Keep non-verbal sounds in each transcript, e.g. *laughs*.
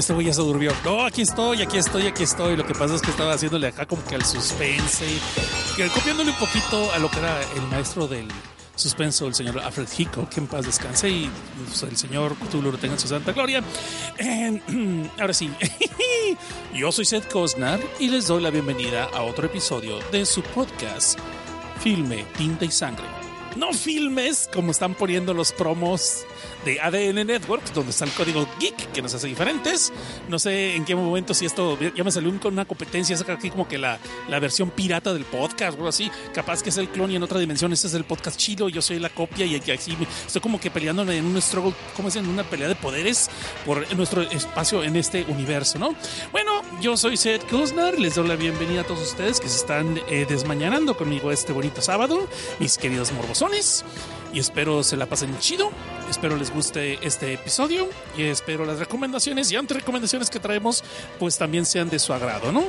Este güey ya se durmió. No, aquí estoy, aquí estoy, aquí estoy. Lo que pasa es que estaba haciéndole acá como que al suspense, que copiándole un poquito a lo que era el maestro del suspenso, el señor Alfred Hitchcock, que en paz descanse y pues, el señor Cthulhu lo tenga en su santa gloria. *clears throat* ahora sí, *laughs* yo soy Seth Cosnar y les doy la bienvenida a otro episodio de su podcast, Filme, Tinta y Sangre. No filmes como están poniendo los promos de ADN Network, donde está el código geek que nos hace diferentes. No sé en qué momento, si esto ya me salió con una competencia, es aquí como que la, la versión pirata del podcast o algo así. Capaz que es el clon y en otra dimensión este es el podcast chido, yo soy la copia y aquí estoy como que peleando en un struggle, como es en una pelea de poderes por nuestro espacio en este universo, ¿no? Bueno, yo soy Seth Kuznar, les doy la bienvenida a todos ustedes que se están eh, desmañanando conmigo este bonito sábado, mis queridos morbosones y espero se la pasen chido. Espero les guste este episodio y espero las recomendaciones y antes recomendaciones que traemos pues también sean de su agrado, ¿no?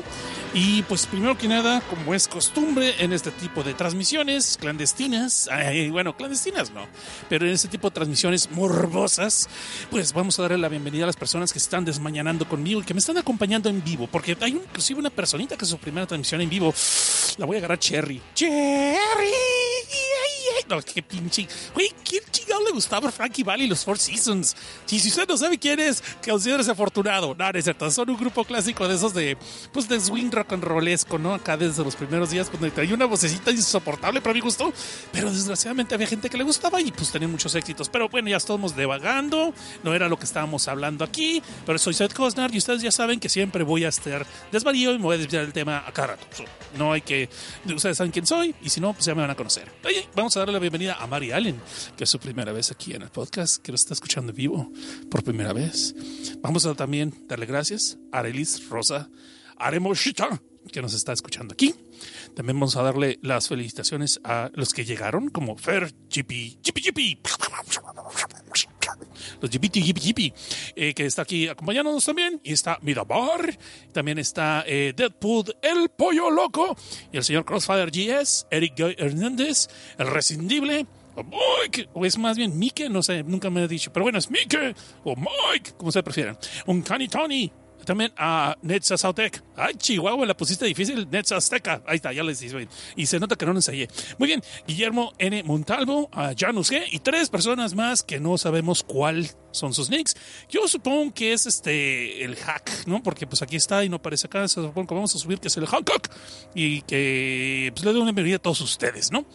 Y pues primero que nada, como es costumbre en este tipo de transmisiones clandestinas, bueno, clandestinas no, pero en este tipo de transmisiones morbosas, pues vamos a darle la bienvenida a las personas que están desmañanando conmigo y que me están acompañando en vivo, porque hay inclusive una personita que su primera transmisión en vivo. La voy a agarrar Cherry. Cherry. No, qué pinche. Güey, ¿quién chingado le gustaba Frankie Valley y los Four Seasons? Y si usted no sabe quién es, que considere afortunado. No, no es cierto. Son un grupo clásico de esos de, pues, de swing rock and rollesco, ¿no? Acá desde los primeros días, cuando hay una vocecita insoportable para mi gusto. Pero desgraciadamente había gente que le gustaba y pues tenían muchos éxitos. Pero bueno, ya estamos devagando. No era lo que estábamos hablando aquí. Pero soy Seth Cosnar y ustedes ya saben que siempre voy a estar desvarío y me voy a desviar el tema a cada rato. No hay que. Ustedes saben quién soy y si no, pues ya me van a conocer. Oye, vamos a darle la bienvenida a Mari Allen, que es su primera vez aquí en el podcast, que lo está escuchando vivo por primera vez. Vamos a también darle gracias a Arelis Rosa Aremoshita, que nos está escuchando aquí. También vamos a darle las felicitaciones a los que llegaron, como Fer, Chippy, Chippy, Chippy, los Yippity Yippy Yippy, eh, que está aquí acompañándonos también. Y está Mirabar, también está eh, Deadpool, el pollo loco, y el señor Crossfire GS, Eric Hernández, el rescindible. O Mike, o es más bien Mike, no sé, nunca me ha dicho, pero bueno, es Mike, o Mike, como se prefieran. Un Cani Tony, también a Netza Sautec. Ay, Chihuahua, la pusiste difícil. Netza Azteca. Ahí está, ya les dije. Y se nota que no ensayé. Muy bien. Guillermo N. Montalvo, a Janus G. Y tres personas más que no sabemos cuál son sus nicks. Yo supongo que es este el hack, ¿no? Porque pues aquí está y no aparece acá. Supongo que vamos a subir que es el Hancock. Y que pues le doy una bienvenida a todos ustedes, ¿no?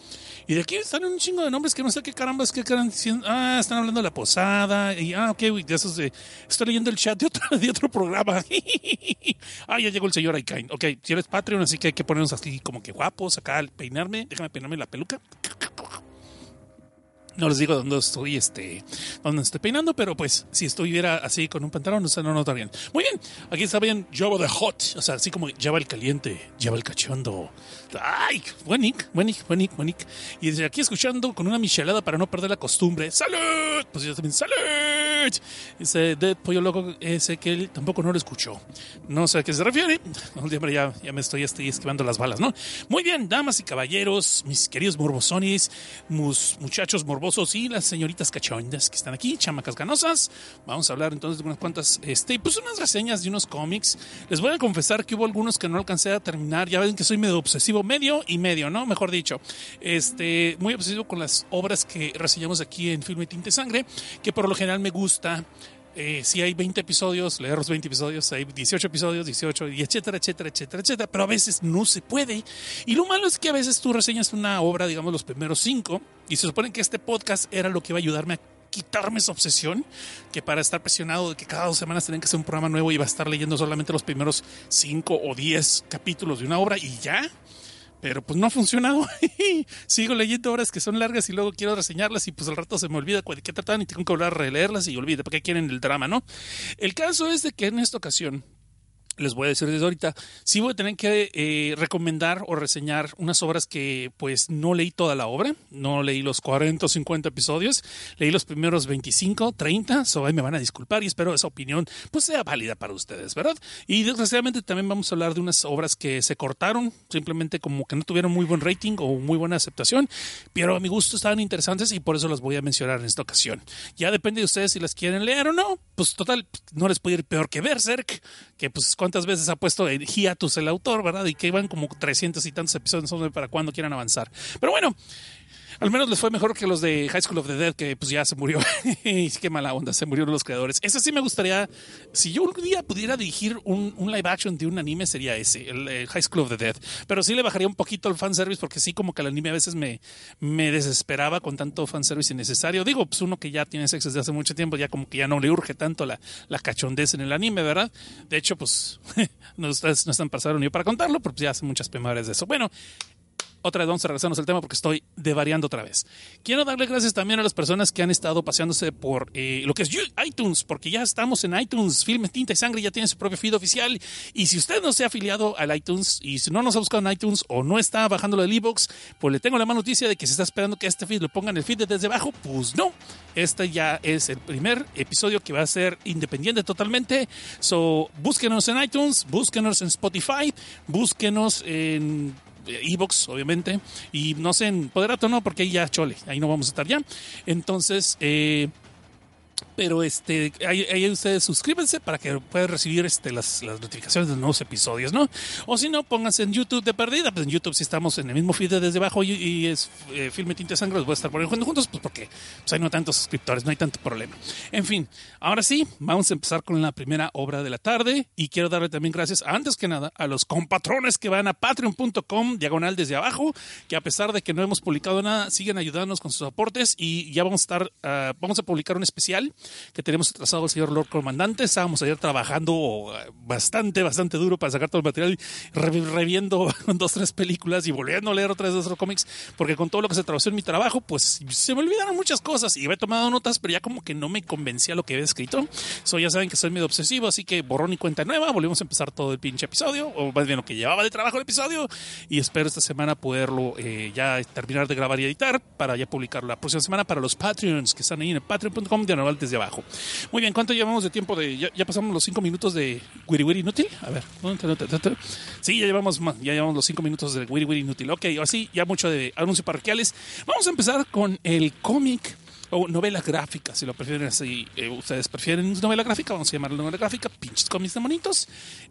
Y de aquí están un chingo de nombres que no sé qué carambas, qué están diciendo. Ah, están hablando de la posada. Y, ah, ok, de esos de. Estoy leyendo el chat de otro, *laughs* de otro programa. *laughs* ah, ya llegó el señor Aikain. Ok, si eres Patreon, así que hay que ponernos así como que guapos acá al peinarme. Déjame peinarme la peluca. No les digo dónde estoy, este, dónde estoy peinando, pero pues si estuviera así con un pantalón, no, no notarían. Muy bien, aquí está bien Java the Hot, o sea, así como Java el caliente, Java el cachondo. Ay, buen nick, buen nick, buen nick, buen nick. Y desde aquí escuchando con una michelada para no perder la costumbre. ¡Salud! Pues yo también, ¡salud! Ese Dead Pollo Loco, ese que él tampoco no lo escuchó. No sé a qué se refiere. *laughs* Ya, ya me estoy, estoy esquivando las balas, ¿no? Muy bien, damas y caballeros, mis queridos morbosones, mus, muchachos morbosos y las señoritas cachondas que están aquí, chamacas ganosas. Vamos a hablar entonces de unas cuantas, este, pues unas reseñas de unos cómics. Les voy a confesar que hubo algunos que no alcancé a terminar. Ya ven que soy medio obsesivo, medio y medio, ¿no? Mejor dicho. Este, muy obsesivo con las obras que reseñamos aquí en Filme Tinte Sangre, que por lo general me gusta eh, si hay 20 episodios, leer los 20 episodios, hay 18 episodios, 18, y etcétera, etcétera, etcétera, etcétera, pero a veces no se puede. Y lo malo es que a veces tú reseñas una obra, digamos, los primeros cinco, y se supone que este podcast era lo que iba a ayudarme a quitarme esa obsesión que para estar presionado de que cada dos semanas tienen que hacer un programa nuevo y va a estar leyendo solamente los primeros cinco o diez capítulos de una obra y ya. Pero pues no ha funcionado. *laughs* Sigo leyendo obras que son largas y luego quiero reseñarlas y pues al rato se me olvida de qué tratan y tengo que volver a releerlas y olvide para qué quieren el drama, ¿no? El caso es de que en esta ocasión les voy a decir desde ahorita, sí voy a tener que eh, recomendar o reseñar unas obras que pues no leí toda la obra, no leí los 40 o 50 episodios, leí los primeros 25, 30, so ahí me van a disculpar y espero esa opinión pues sea válida para ustedes, ¿verdad? Y desgraciadamente también vamos a hablar de unas obras que se cortaron, simplemente como que no tuvieron muy buen rating o muy buena aceptación, pero a mi gusto estaban interesantes y por eso las voy a mencionar en esta ocasión. Ya depende de ustedes si las quieren leer o no, pues total, no les puede ir peor que Berserk, que pues cuántas veces ha puesto en hiatus el autor, ¿verdad? Y que iban como 300 y tantos episodios para cuando quieran avanzar. Pero bueno, al menos les fue mejor que los de High School of the Dead, que pues ya se murió. *laughs* Qué mala onda, se murieron los creadores. Eso sí me gustaría, si yo un día pudiera dirigir un, live action de un anime, sería ese, el, High School of the Dead. Pero sí le bajaría un poquito el fanservice, porque sí como que el anime a veces me, me desesperaba con tanto fanservice innecesario. Digo, pues uno que ya tiene sexo desde hace mucho tiempo, ya como que ya no le urge tanto la, la cachondez en el anime, ¿verdad? De hecho, pues *laughs* no, no están pasaron ni para contarlo, pero pues ya hace muchas memorias de eso. Bueno, otra vez vamos a regresarnos al tema porque estoy devariando otra vez. Quiero darle gracias también a las personas que han estado paseándose por eh, lo que es iTunes, porque ya estamos en iTunes. Filmes Tinta y Sangre ya tiene su propio feed oficial. Y si usted no se ha afiliado al iTunes y si no nos ha buscado en iTunes o no está bajándolo del e-box, pues le tengo la mala noticia de que se está esperando que este feed lo pongan el feed desde abajo. Pues no. Este ya es el primer episodio que va a ser independiente totalmente. So, búsquenos en iTunes, búsquenos en Spotify, búsquenos en Evox, obviamente, y no sé, en Poderato no, porque ahí ya chole, ahí no vamos a estar ya. Entonces, eh, pero este, ahí, ustedes suscríbanse para que puedan recibir este, las, notificaciones de nuevos episodios, ¿no? O si no, pónganse en YouTube de perdida. Pues en YouTube, si estamos en el mismo feed desde abajo y, es eh, Filme Tinte Sangre, los voy a estar poniendo juntos, pues porque pues hay no tantos suscriptores, no hay tanto problema. En fin, ahora sí, vamos a empezar con la primera obra de la tarde y quiero darle también gracias, antes que nada, a los compatrones que van a patreon.com, diagonal desde abajo, que a pesar de que no hemos publicado nada, siguen ayudándonos con sus aportes y ya vamos a estar, uh, vamos a publicar un especial que tenemos trazado el señor Lord Comandante. Estábamos ayer trabajando bastante, bastante duro para sacar todo el material, reviendo *laughs* dos, tres películas y volviendo a leer otras de otros cómics, porque con todo lo que se tradució en mi trabajo, pues se me olvidaron muchas cosas y había tomado notas, pero ya como que no me convencía lo que había escrito. So, ya saben que soy medio obsesivo, así que borrón y cuenta nueva, volvimos a empezar todo el pinche episodio, o más bien lo que llevaba de trabajo el episodio, y espero esta semana poderlo eh, ya terminar de grabar y editar para ya publicarlo la próxima semana para los Patreons que están ahí en patreon.com de desde abajo. Muy bien, ¿cuánto llevamos de tiempo? de Ya, pasamos los cinco minutos de Wiri Wiri Inútil. A ver, sí, ya llevamos, ya llevamos los cinco minutos de Wiri Wiri Inútil. Ok, así ya mucho de anuncios parroquiales. Vamos a empezar con el cómic o novela gráfica, si lo prefieren así. Eh, ustedes prefieren novela gráfica, vamos a llamarlo novela gráfica, pinches cómics de monitos,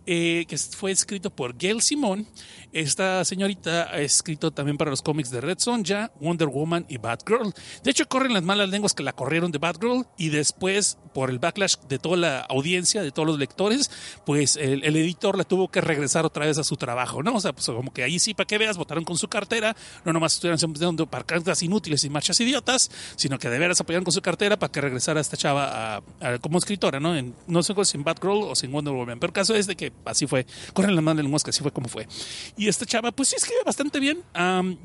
eh, que fue escrito por Gail Simón. Esta señorita ha escrito también para los cómics de Red Sonja, Wonder Woman y Batgirl. De hecho, corren las malas lenguas que la corrieron de Batgirl y después, por el backlash de toda la audiencia, de todos los lectores, pues el, editor la tuvo que regresar otra vez a su trabajo, ¿no? O sea, pues como que ahí sí, para que veas, votaron con su cartera, no nomás estuvieran siempre para cartas inútiles y marchas idiotas, sino que de veras apoyaron con su cartera para que regresara esta chava como escritora, ¿no? No sé si en Batgirl o sin Wonder Woman, pero el caso es de que así fue, corren las manos lenguas que así fue como fue. Y esta chava, pues sí escribe bastante bien.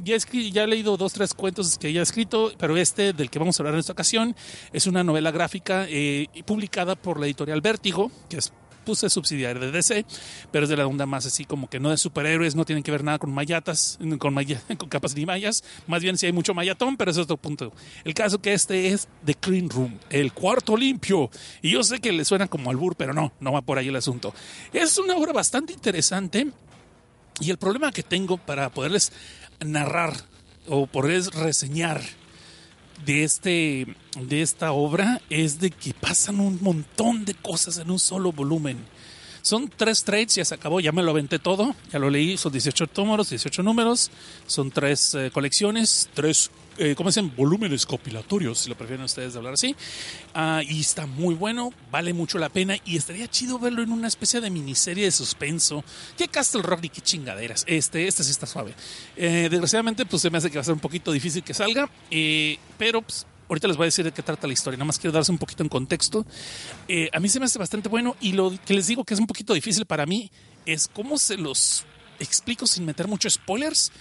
ya, ya he leído dos, tres cuentos que ella ha escrito, pero este del que vamos a hablar en esta ocasión es una novela gráfica eh, publicada por la editorial Vértigo, que es puse subsidiaria de DC, pero es de la onda más así como que no de superhéroes, no tienen que ver nada con mayatas, con, *laughs* con capas ni mayas, más bien si hay mucho mayatón, pero es otro punto. El caso que este es The Clean Room, el cuarto limpio, y yo sé que le suena como albur, pero no, no va por ahí el asunto. Es una obra bastante interesante y el problema que tengo para poderles narrar o poderles reseñar de, este, de esta obra es de que pasan un montón de cosas en un solo volumen. Son tres trades, ya se acabó, ya me lo aventé todo, ya lo leí, son 18 números, 18 números, son tres eh, colecciones, tres eh, ¿cómo dicen? Volúmenes compilatorios, si lo prefieren ustedes de hablar así. Ah, y está muy bueno, vale mucho la pena y estaría chido verlo en una especie de miniserie de suspenso. ¿Qué Castle Rock y qué chingaderas? Este, este sí está suave. Eh, desgraciadamente, pues se me hace que va a ser un poquito difícil que salga, eh, pero pues, Ahorita les voy a decir de qué trata la historia, nada más quiero darse un poquito en contexto. Eh, a mí se me hace bastante bueno y lo que les digo que es un poquito difícil para mí es cómo se los explico sin meter muchos spoilers.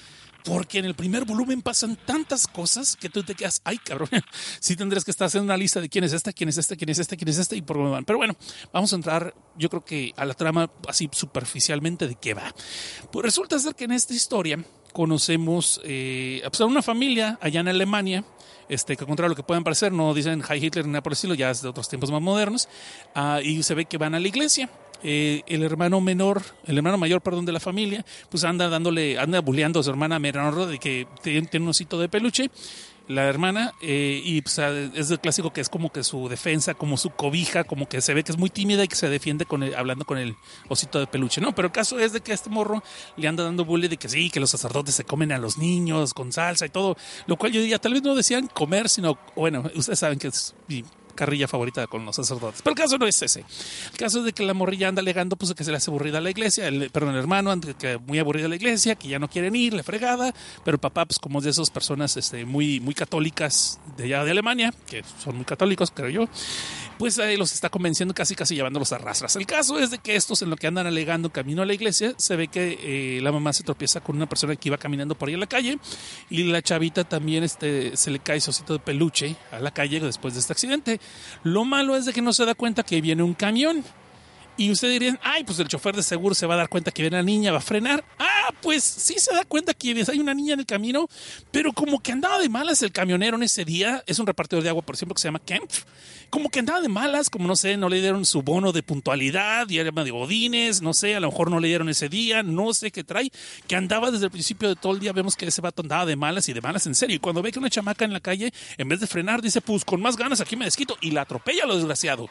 Porque en el primer volumen pasan tantas cosas que tú te quedas, ay cabrón, *laughs* sí tendrás que estar haciendo una lista de quién es esta, quién es esta, quién es esta, quién es esta y por dónde van. Pero bueno, vamos a entrar, yo creo que a la trama así superficialmente de qué va. Pues resulta ser que en esta historia conocemos eh, pues a una familia allá en Alemania este, que contra lo que puedan parecer, no dicen High Hitler ni nada por el estilo, ya es de otros tiempos más modernos, uh, y se ve que van a la iglesia. Eh, el hermano menor, el hermano mayor, perdón, de la familia, pues anda dándole, anda bulleando a su hermana menor de que tiene, tiene un osito de peluche la hermana, eh, y pues, es el clásico que es como que su defensa, como su cobija, como que se ve que es muy tímida y que se defiende con el, hablando con el osito de peluche, ¿no? Pero el caso es de que este morro le anda dando bullying de que sí, que los sacerdotes se comen a los niños con salsa y todo, lo cual yo diría, tal vez no decían comer, sino, bueno, ustedes saben que es carrilla favorita con los sacerdotes. Pero el caso no es ese. El caso es de que la morrilla anda alegando pues, que se le hace aburrida a la iglesia, el, perdón, el hermano que muy aburrida a la iglesia, que ya no quieren ir, le fregada, pero el papá, pues como de esas personas este, muy, muy católicas de allá de Alemania, que son muy católicos, creo yo, pues ahí los está convenciendo casi casi llevándolos a rastras. El caso es de que estos en lo que andan alegando camino a la iglesia, se ve que eh, la mamá se tropieza con una persona que iba caminando por ahí en la calle y la chavita también este, se le cae su osito de peluche a la calle después de este accidente. Lo malo es de que no se da cuenta que viene un camión. Y usted diría, ay, pues el chofer de seguro se va a dar cuenta que viene la niña, va a frenar. Ah, pues sí se da cuenta que hay una niña en el camino, pero como que andaba de malas el camionero en ese día, es un repartidor de agua, por ejemplo, que se llama Kemp, como que andaba de malas, como no sé, no le dieron su bono de puntualidad, y de bodines, no sé, a lo mejor no le dieron ese día, no sé qué trae, que andaba desde el principio de todo el día, vemos que ese vato andaba de malas y de malas en serio. Y cuando ve que una chamaca en la calle, en vez de frenar, dice, pues con más ganas aquí me desquito, y la atropella lo desgraciado.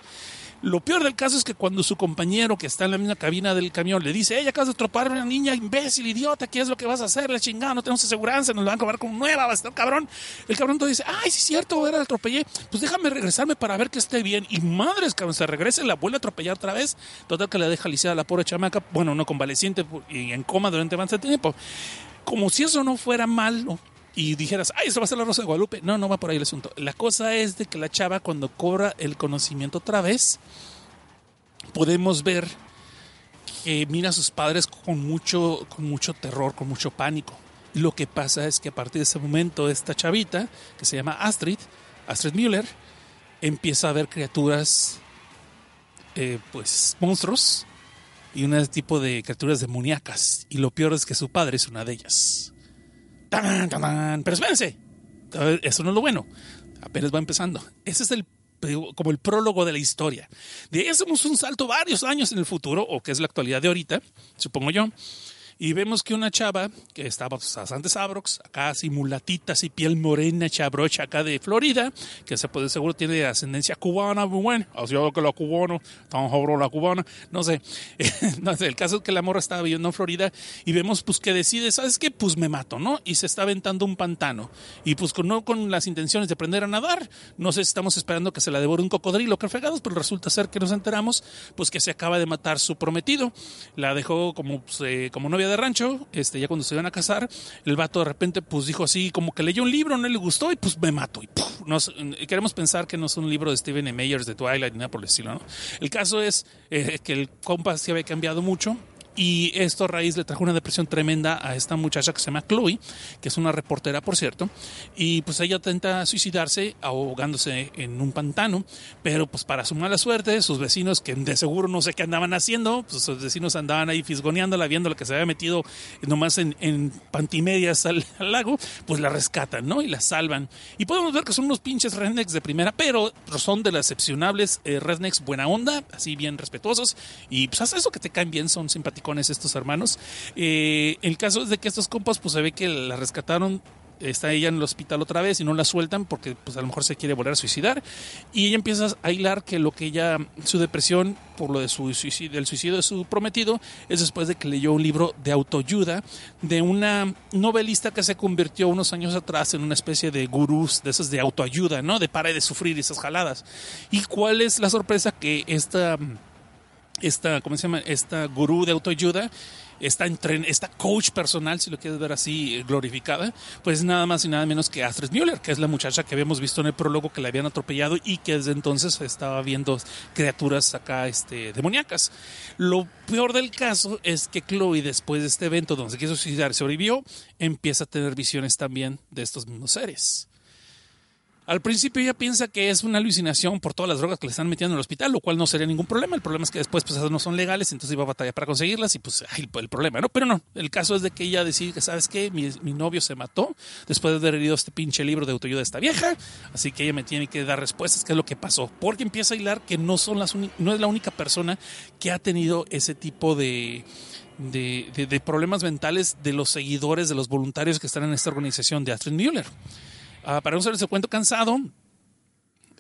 Lo peor del caso es que cuando su compañero que está en la misma cabina del camión le dice, ella acabas de atropar a una niña imbécil, idiota, ¿qué es lo que vas a hacer? La chingada, no tenemos aseguranza, nos la van a cobrar como nueva, va a estar cabrón. El cabrón todo dice, ay, sí es cierto, era el atropellé, pues déjame regresarme para ver que esté bien. Y madres, cabrón, se regresa y la vuelve a atropellar otra vez. Total que le deja lisiada la pobre chamaca, bueno, no convaleciente y en coma durante bastante tiempo. Como si eso no fuera malo, y dijeras, ay, eso va a ser la Rosa de Guadalupe. No, no va por ahí el asunto. La cosa es de que la chava cuando cobra el conocimiento otra vez, podemos ver que mira a sus padres con mucho, con mucho terror, con mucho pánico. Lo que pasa es que a partir de ese momento esta chavita, que se llama Astrid, Astrid Müller, empieza a ver criaturas, eh, pues monstruos y un tipo de criaturas demoníacas. Y lo peor es que su padre es una de ellas. Pero espérense, eso no es lo bueno. Apenas va empezando. Ese es el como el prólogo de la historia. De ahí hacemos un salto varios años en el futuro, o que es la actualidad de ahorita, supongo yo, y vemos que una chava que estaba bastante sabrox, acá así mulatita, así piel morena, chabrocha acá de Florida, que se puede seguro tiene ascendencia cubana, muy bueno, así que la cubano, tan joven la cubana, no sé. *laughs* no sé, el caso es que la morra estaba viviendo en Florida y vemos pues que decide, ¿sabes qué? Pues me mato, ¿no? Y se está aventando un pantano. Y pues no con las intenciones de aprender a nadar, no sé, estamos esperando que se la devore un cocodrilo, que fregados, pero resulta ser que nos enteramos pues que se acaba de matar su prometido. La dejó como, pues, eh, como novia de rancho, este, ya cuando se iban a casar, el vato de repente pues dijo así, como que leyó un libro, no le gustó y pues me mato. Y nos, queremos pensar que no es un libro de Stephen E. Meyers de Twilight ni nada por el estilo, ¿no? El caso es eh, que el compa se había cambiado mucho y esto a raíz le trajo una depresión tremenda a esta muchacha que se llama Chloe, que es una reportera, por cierto. Y pues ella intenta suicidarse ahogándose en un pantano, pero pues para su mala suerte, sus vecinos, que de seguro no sé qué andaban haciendo, pues sus vecinos andaban ahí fisgoneándola, viendo lo que se había metido nomás en, en pantimedias al, lago, pues la rescatan, ¿no? Y la salvan. Y podemos ver que son unos pinches rednecks de primera, pero son de las excepcionables eh, rednecks buena onda, así bien respetuosos. Y pues hace eso que te caen bien, son simpáticos estos hermanos. Eh, el caso es de que estos compas, pues se ve que la rescataron está ella en el hospital otra vez y no la sueltan porque pues a lo mejor se quiere volver a suicidar y ella empieza a hilar que lo que ella su depresión por lo de su suicidio, del suicidio de su prometido es después de que leyó un libro de autoayuda de una novelista que se convirtió unos años atrás en una especie de gurús de esas de autoayuda, ¿no? De para de sufrir esas jaladas. ¿Y cuál es la sorpresa que esta esta, ¿cómo se llama? Esta gurú de autoayuda esta, esta coach personal, si lo quieres ver así, glorificada, pues nada más y nada menos que Astrid Müller, que es la muchacha que habíamos visto en el prólogo que le habían atropellado y que desde entonces estaba viendo criaturas acá este, demoníacas. Lo peor del caso es que Chloe, después de este evento donde se quiso suicidar, sobrevivió, empieza a tener visiones también de estos mismos seres. Al principio ella piensa que es una alucinación por todas las drogas que le están metiendo en el hospital, lo cual no sería ningún problema. El problema es que después pues no son legales, entonces iba a batallar para conseguirlas y pues ay, el problema, ¿no? Pero no, el caso es de que ella decide que, ¿sabes qué? Mi, novio se mató después de haber leído este pinche libro de autoayuda de esta vieja, así que ella me tiene que dar respuestas, qué es lo que pasó, porque empieza a hilar que no, son las no es la única persona que ha tenido ese tipo de... De, de, problemas mentales de los seguidores, de los voluntarios que están en esta organización de Astrid Müller. Ah, para no ser ese cuento cansado,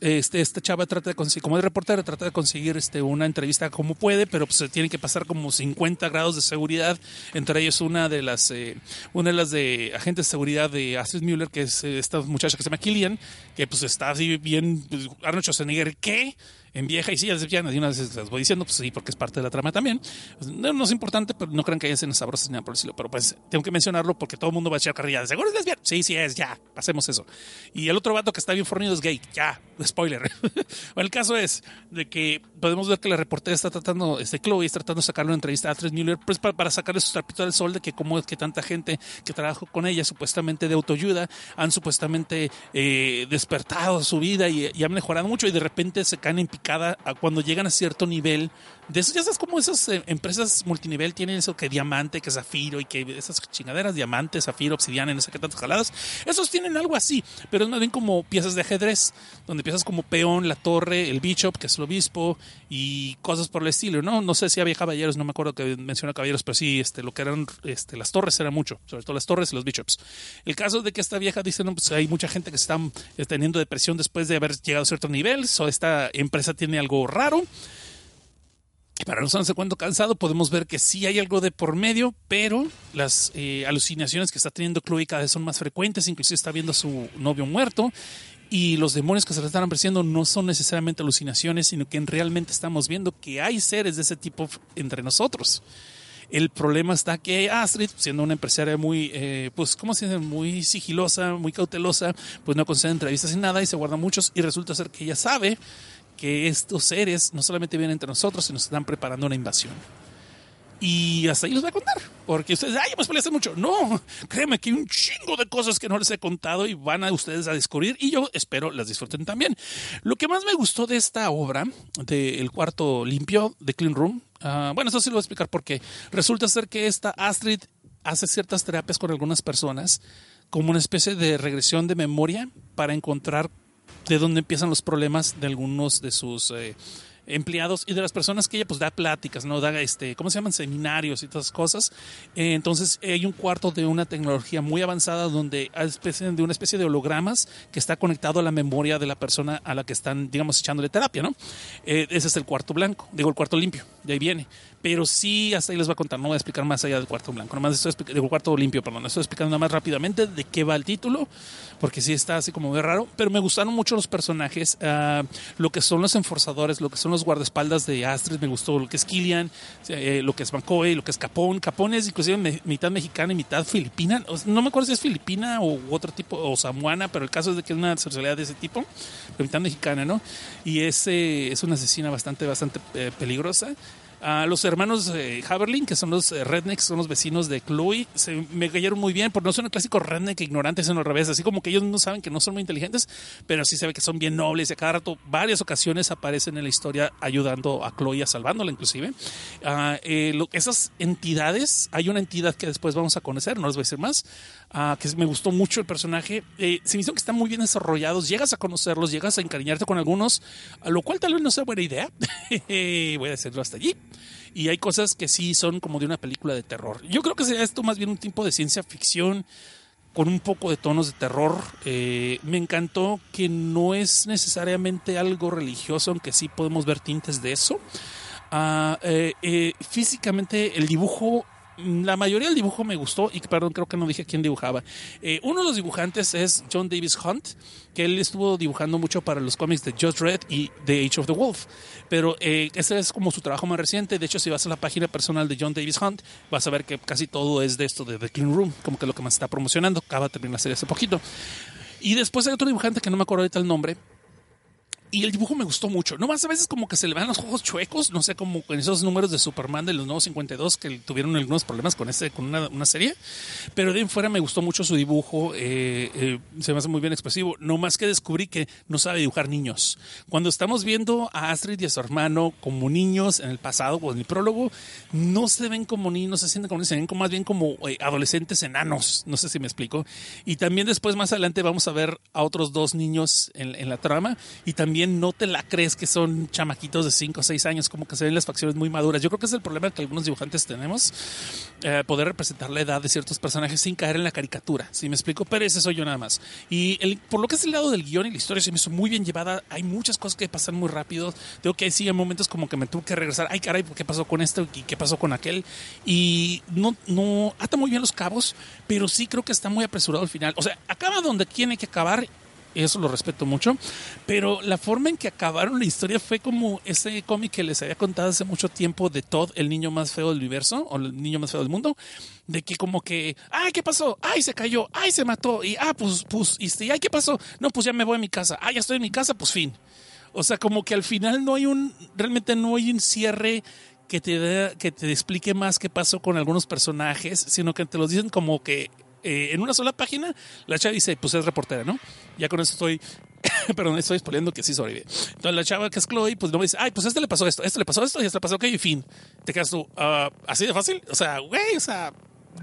este, esta chava trata de conseguir, como es reportera, trata de conseguir este, una entrevista como puede, pero pues se tiene que pasar como 50 grados de seguridad, entre ellos una de las, eh, una de las de agentes de seguridad de Astrid Müller, que es eh, esta muchacha que se llama Killian, que pues está así bien, pues, Arnold Schwarzenegger, ¿qué? En vieja y sí, lesbianas, y una vez las voy diciendo, pues sí, porque es parte de la trama también. Pues, no, es importante, pero no crean que haya escenas sabrosas ni nada por decirlo, pero pues tengo que mencionarlo porque todo el mundo va a echar carrilla. ¿Seguro es lesbiana? Sí, sí es, ya, pasemos eso. Y el otro vato que está bien fornido es gay, ya, spoiler. *laughs* el caso es de que podemos ver que la reportera está tratando, este Chloe está tratando de sacarle una entrevista a Tres Miller, pues para, sacarle sus trapitos del sol de que cómo es que tanta gente que trabajó con ella, supuestamente de autoayuda, han supuestamente eh, despertado su vida y, y han mejorado mucho y de repente se caen en picada a cuando llegan a cierto nivel de eso, ya sabes cómo esas eh, empresas multinivel tienen eso que diamante, que zafiro y que esas chingaderas, diamante, zafiro, obsidiana, no sé qué tantas jaladas. Esos tienen algo así, pero es más bien como piezas de ajedrez, donde empiezas como peón, la torre, el bishop, que es el obispo, y cosas por el estilo, ¿no? No sé si había caballeros, no me acuerdo que mencionó caballeros, pero sí, este, lo que eran este, las torres era mucho, sobre todo las torres y los bishops. El caso de que esta vieja dice, no, pues hay mucha gente que está eh, teniendo depresión después de haber llegado a cierto nivel, o esta empresa tiene algo raro para no darse cuenta cansado, podemos ver que sí hay algo de por medio, pero las eh, alucinaciones que está teniendo Chloe cada vez son más frecuentes, inclusive está viendo a su novio muerto y los demonios que se le están apareciendo no son necesariamente alucinaciones, sino que realmente estamos viendo que hay seres de ese tipo entre nosotros. El problema está que Astrid, siendo una empresaria muy, eh, pues, ¿cómo se dice? Muy sigilosa, muy cautelosa, pues no concede entrevistas ni nada y se guarda muchos y resulta ser que ella sabe que estos seres no solamente vienen entre nosotros, sino que están preparando una invasión. Y hasta ahí les voy a contar, porque ustedes, ay, me spoileaste mucho. No, créeme que hay un chingo de cosas que no les he contado y van a ustedes a descubrir y yo espero las disfruten también. Lo que más me gustó de esta obra, de El cuarto limpio, de Clean Room, uh, bueno, eso sí lo voy a explicar porque resulta ser que esta Astrid hace ciertas terapias con algunas personas como una especie de regresión de memoria para encontrar de dónde empiezan los problemas de algunos de sus eh, empleados y de las personas que ella pues da pláticas, ¿no? Da este, ¿cómo se llaman? Seminarios y todas cosas. Eh, entonces hay un cuarto de una tecnología muy avanzada donde hay de una especie de hologramas que está conectado a la memoria de la persona a la que están, digamos, echándole terapia, ¿no? Eh, ese es el cuarto blanco, digo el cuarto limpio, ahí viene. Pero sí, hasta ahí les voy a contar, no voy a explicar más allá del cuarto blanco, nomás estoy del cuarto limpio, perdón, estoy explicando nada más rápidamente de qué va el título, porque sí está así como muy raro, pero me gustaron mucho los personajes, uh, lo que son los enforzadores, lo que son los guardaespaldas de Astrid, me gustó lo que es Killian, eh, lo que es McCoy, lo que es Capón. Capón es inclusive mitad mexicana y mitad filipina, no me acuerdo si es filipina o otro tipo, o samuana, pero el caso es de que es una sexualidad de ese tipo, pero mitad mexicana, ¿no? Y es, es una asesina bastante, bastante eh, peligrosa a los hermanos eh, que son los eh, rednecks, son los vecinos de Chloe, se me cayeron muy bien, porque no son el clásico redneck ignorantes en al revés, así como que ellos no saben que no son muy inteligentes, pero sí se ve que son bien nobles y a cada rato, varias ocasiones aparecen en la historia ayudando a Chloe, a salvándola inclusive. Ah, eh, esas entidades, hay una entidad que después vamos a conocer, no les voy a decir más, ah, que me gustó mucho el personaje, se me hizo que están muy bien desarrollados, llegas a conocerlos, llegas a encariñarte con algunos, lo cual tal vez no sea buena idea, *laughs* voy a decirlo hasta allí y hay cosas que sí son como de una película de terror. Yo creo que sería esto más bien un tipo de ciencia ficción con un poco de tonos de terror. Eh, me encantó que no es necesariamente algo religioso, aunque sí podemos ver tintes de eso. Ah, eh, eh, físicamente el dibujo la mayoría del dibujo me gustó y perdón, creo que no dije quién dibujaba. Eh, uno de los dibujantes es John Davis Hunt, que él estuvo dibujando mucho para los cómics de Just Red y The Age of the Wolf. Pero eh, ese es como su trabajo más reciente. De hecho, si vas a la página personal de John Davis Hunt, vas a ver que casi todo es de esto de The Clean Room, como que lo que más está promocionando. Acaba de terminar la serie hace poquito. Y después hay otro dibujante que no me acuerdo ahorita el nombre, y el dibujo me gustó mucho. No más a veces como que se le van los ojos chuecos, no sé, como con esos números de Superman de los nuevos 52 que tuvieron algunos problemas con este, con una, serie. Pero de en fuera me gustó mucho su dibujo, eh, eh, se me hace muy bien expresivo. No más que descubrí que no sabe dibujar niños. Cuando estamos viendo a Astrid y a su hermano como niños en el pasado o en el prólogo, no se ven como niños, se sienten como niños, se ven como, más bien como eh, adolescentes enanos. No sé si me explico. Y también después, más adelante, vamos a ver a otros dos niños en, en la trama y también no te la crees que son chamaquitos de 5 o 6 años, como que se ven las facciones muy maduras. Yo creo que es el problema que algunos dibujantes tenemos, eh, poder representar la edad de ciertos personajes sin caer en la caricatura, si me explico, pero ese soy yo nada más. Y por lo que es el lado del guion y la historia se me hizo muy bien llevada, hay muchas cosas que pasan muy rápido, tengo que sí, hay momentos como que me tuve que regresar, ay caray, ¿qué pasó con esto y qué pasó con aquel? Y no, no, ata muy bien los cabos, pero sí creo que está muy apresurado al final. O sea, acaba donde tiene que acabar eso lo respeto mucho, pero la forma en que acabaron la historia fue como ese cómic que les había contado hace mucho tiempo de Todd, el niño más feo del universo, o el niño más feo del mundo, de que como que, ay, ¿qué pasó? Ay, se cayó, ay, se mató, y ah, pues, pues, y, ay, ¿qué pasó? No, pues ya me voy a mi casa, ah, ya estoy en mi casa, pues fin. O sea, como que al final no hay un, realmente no hay un cierre que te, que te explique más qué pasó con algunos personajes, sino que te los dicen como que eh, en una sola página, la chava dice, pues es reportera, ¿no? Ya con eso estoy, *coughs* perdón, estoy exponiendo que sí sobrevive. Entonces la chava que es Chloe, pues no me dice, ay, pues a este le pasó esto, a este le pasó esto y a este le pasó, ok, y fin. Te quedas tú, uh, así de fácil. O sea, güey, o sea,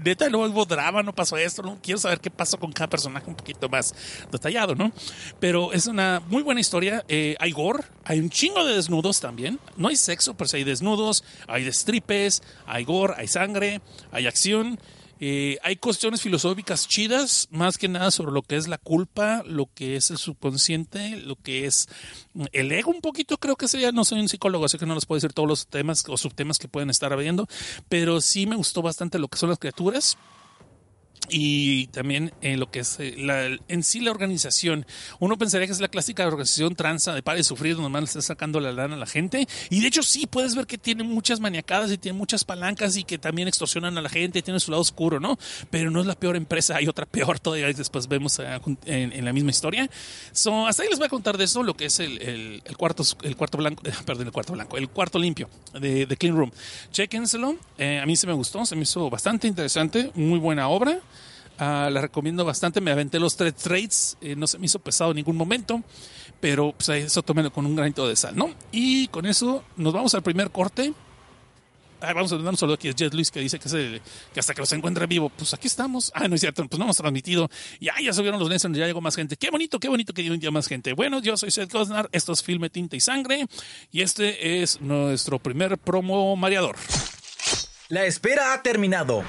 neta, no hubo drama, no pasó esto, no quiero saber qué pasó con cada personaje un poquito más detallado, ¿no? Pero es una muy buena historia. Eh, hay gore, hay un chingo de desnudos también. No hay sexo, pero sí hay desnudos, hay destripes, hay gore, hay sangre, hay acción. Eh, hay cuestiones filosóficas chidas, más que nada sobre lo que es la culpa, lo que es el subconsciente, lo que es mm, el ego un poquito, creo que sería, no soy un psicólogo, así que no les puedo decir todos los temas o subtemas que pueden estar habiendo, pero sí me gustó bastante lo que son las criaturas y también en lo que es eh, la, en sí la organización. Uno pensaría que es la clásica organización transa de para de sufrir, donde le está sacando la lana a la gente. Y de hecho, sí, puedes ver que tiene muchas maniacadas y tiene muchas palancas y que también extorsionan a la gente y tiene su lado oscuro, ¿no? Pero no es la peor empresa, hay otra peor todavía. Y después vemos eh, en, la misma historia. So, hasta ahí les voy a contar de eso, lo que es el, cuarto, el cuarto blanco, *laughs* perdón, el cuarto blanco, el cuarto limpio de, de Clean Room. Chequenselo. Eh, a mí se me gustó, se me hizo bastante interesante, muy buena obra. Ah, la recomiendo bastante. Me aventé los tres trades. Eh, no se me hizo pesado en ningún momento. Pero pues eso tómenlo con un granito de sal, ¿no? Y con eso nos vamos al primer corte. Ah, vamos a dar un saludo aquí a Jet Luis que dice que, hasta que los encuentre vivo. Pues aquí estamos. Ah, no es cierto, pues no hemos transmitido. Y ya subieron los Nelson, ya llegó más gente. Qué bonito, qué bonito que ya más gente. Bueno, yo soy Seth Gosnar, esto es Filme, Tinta y Sangre. Y este es nuestro primer promo mareador. La espera ha terminado.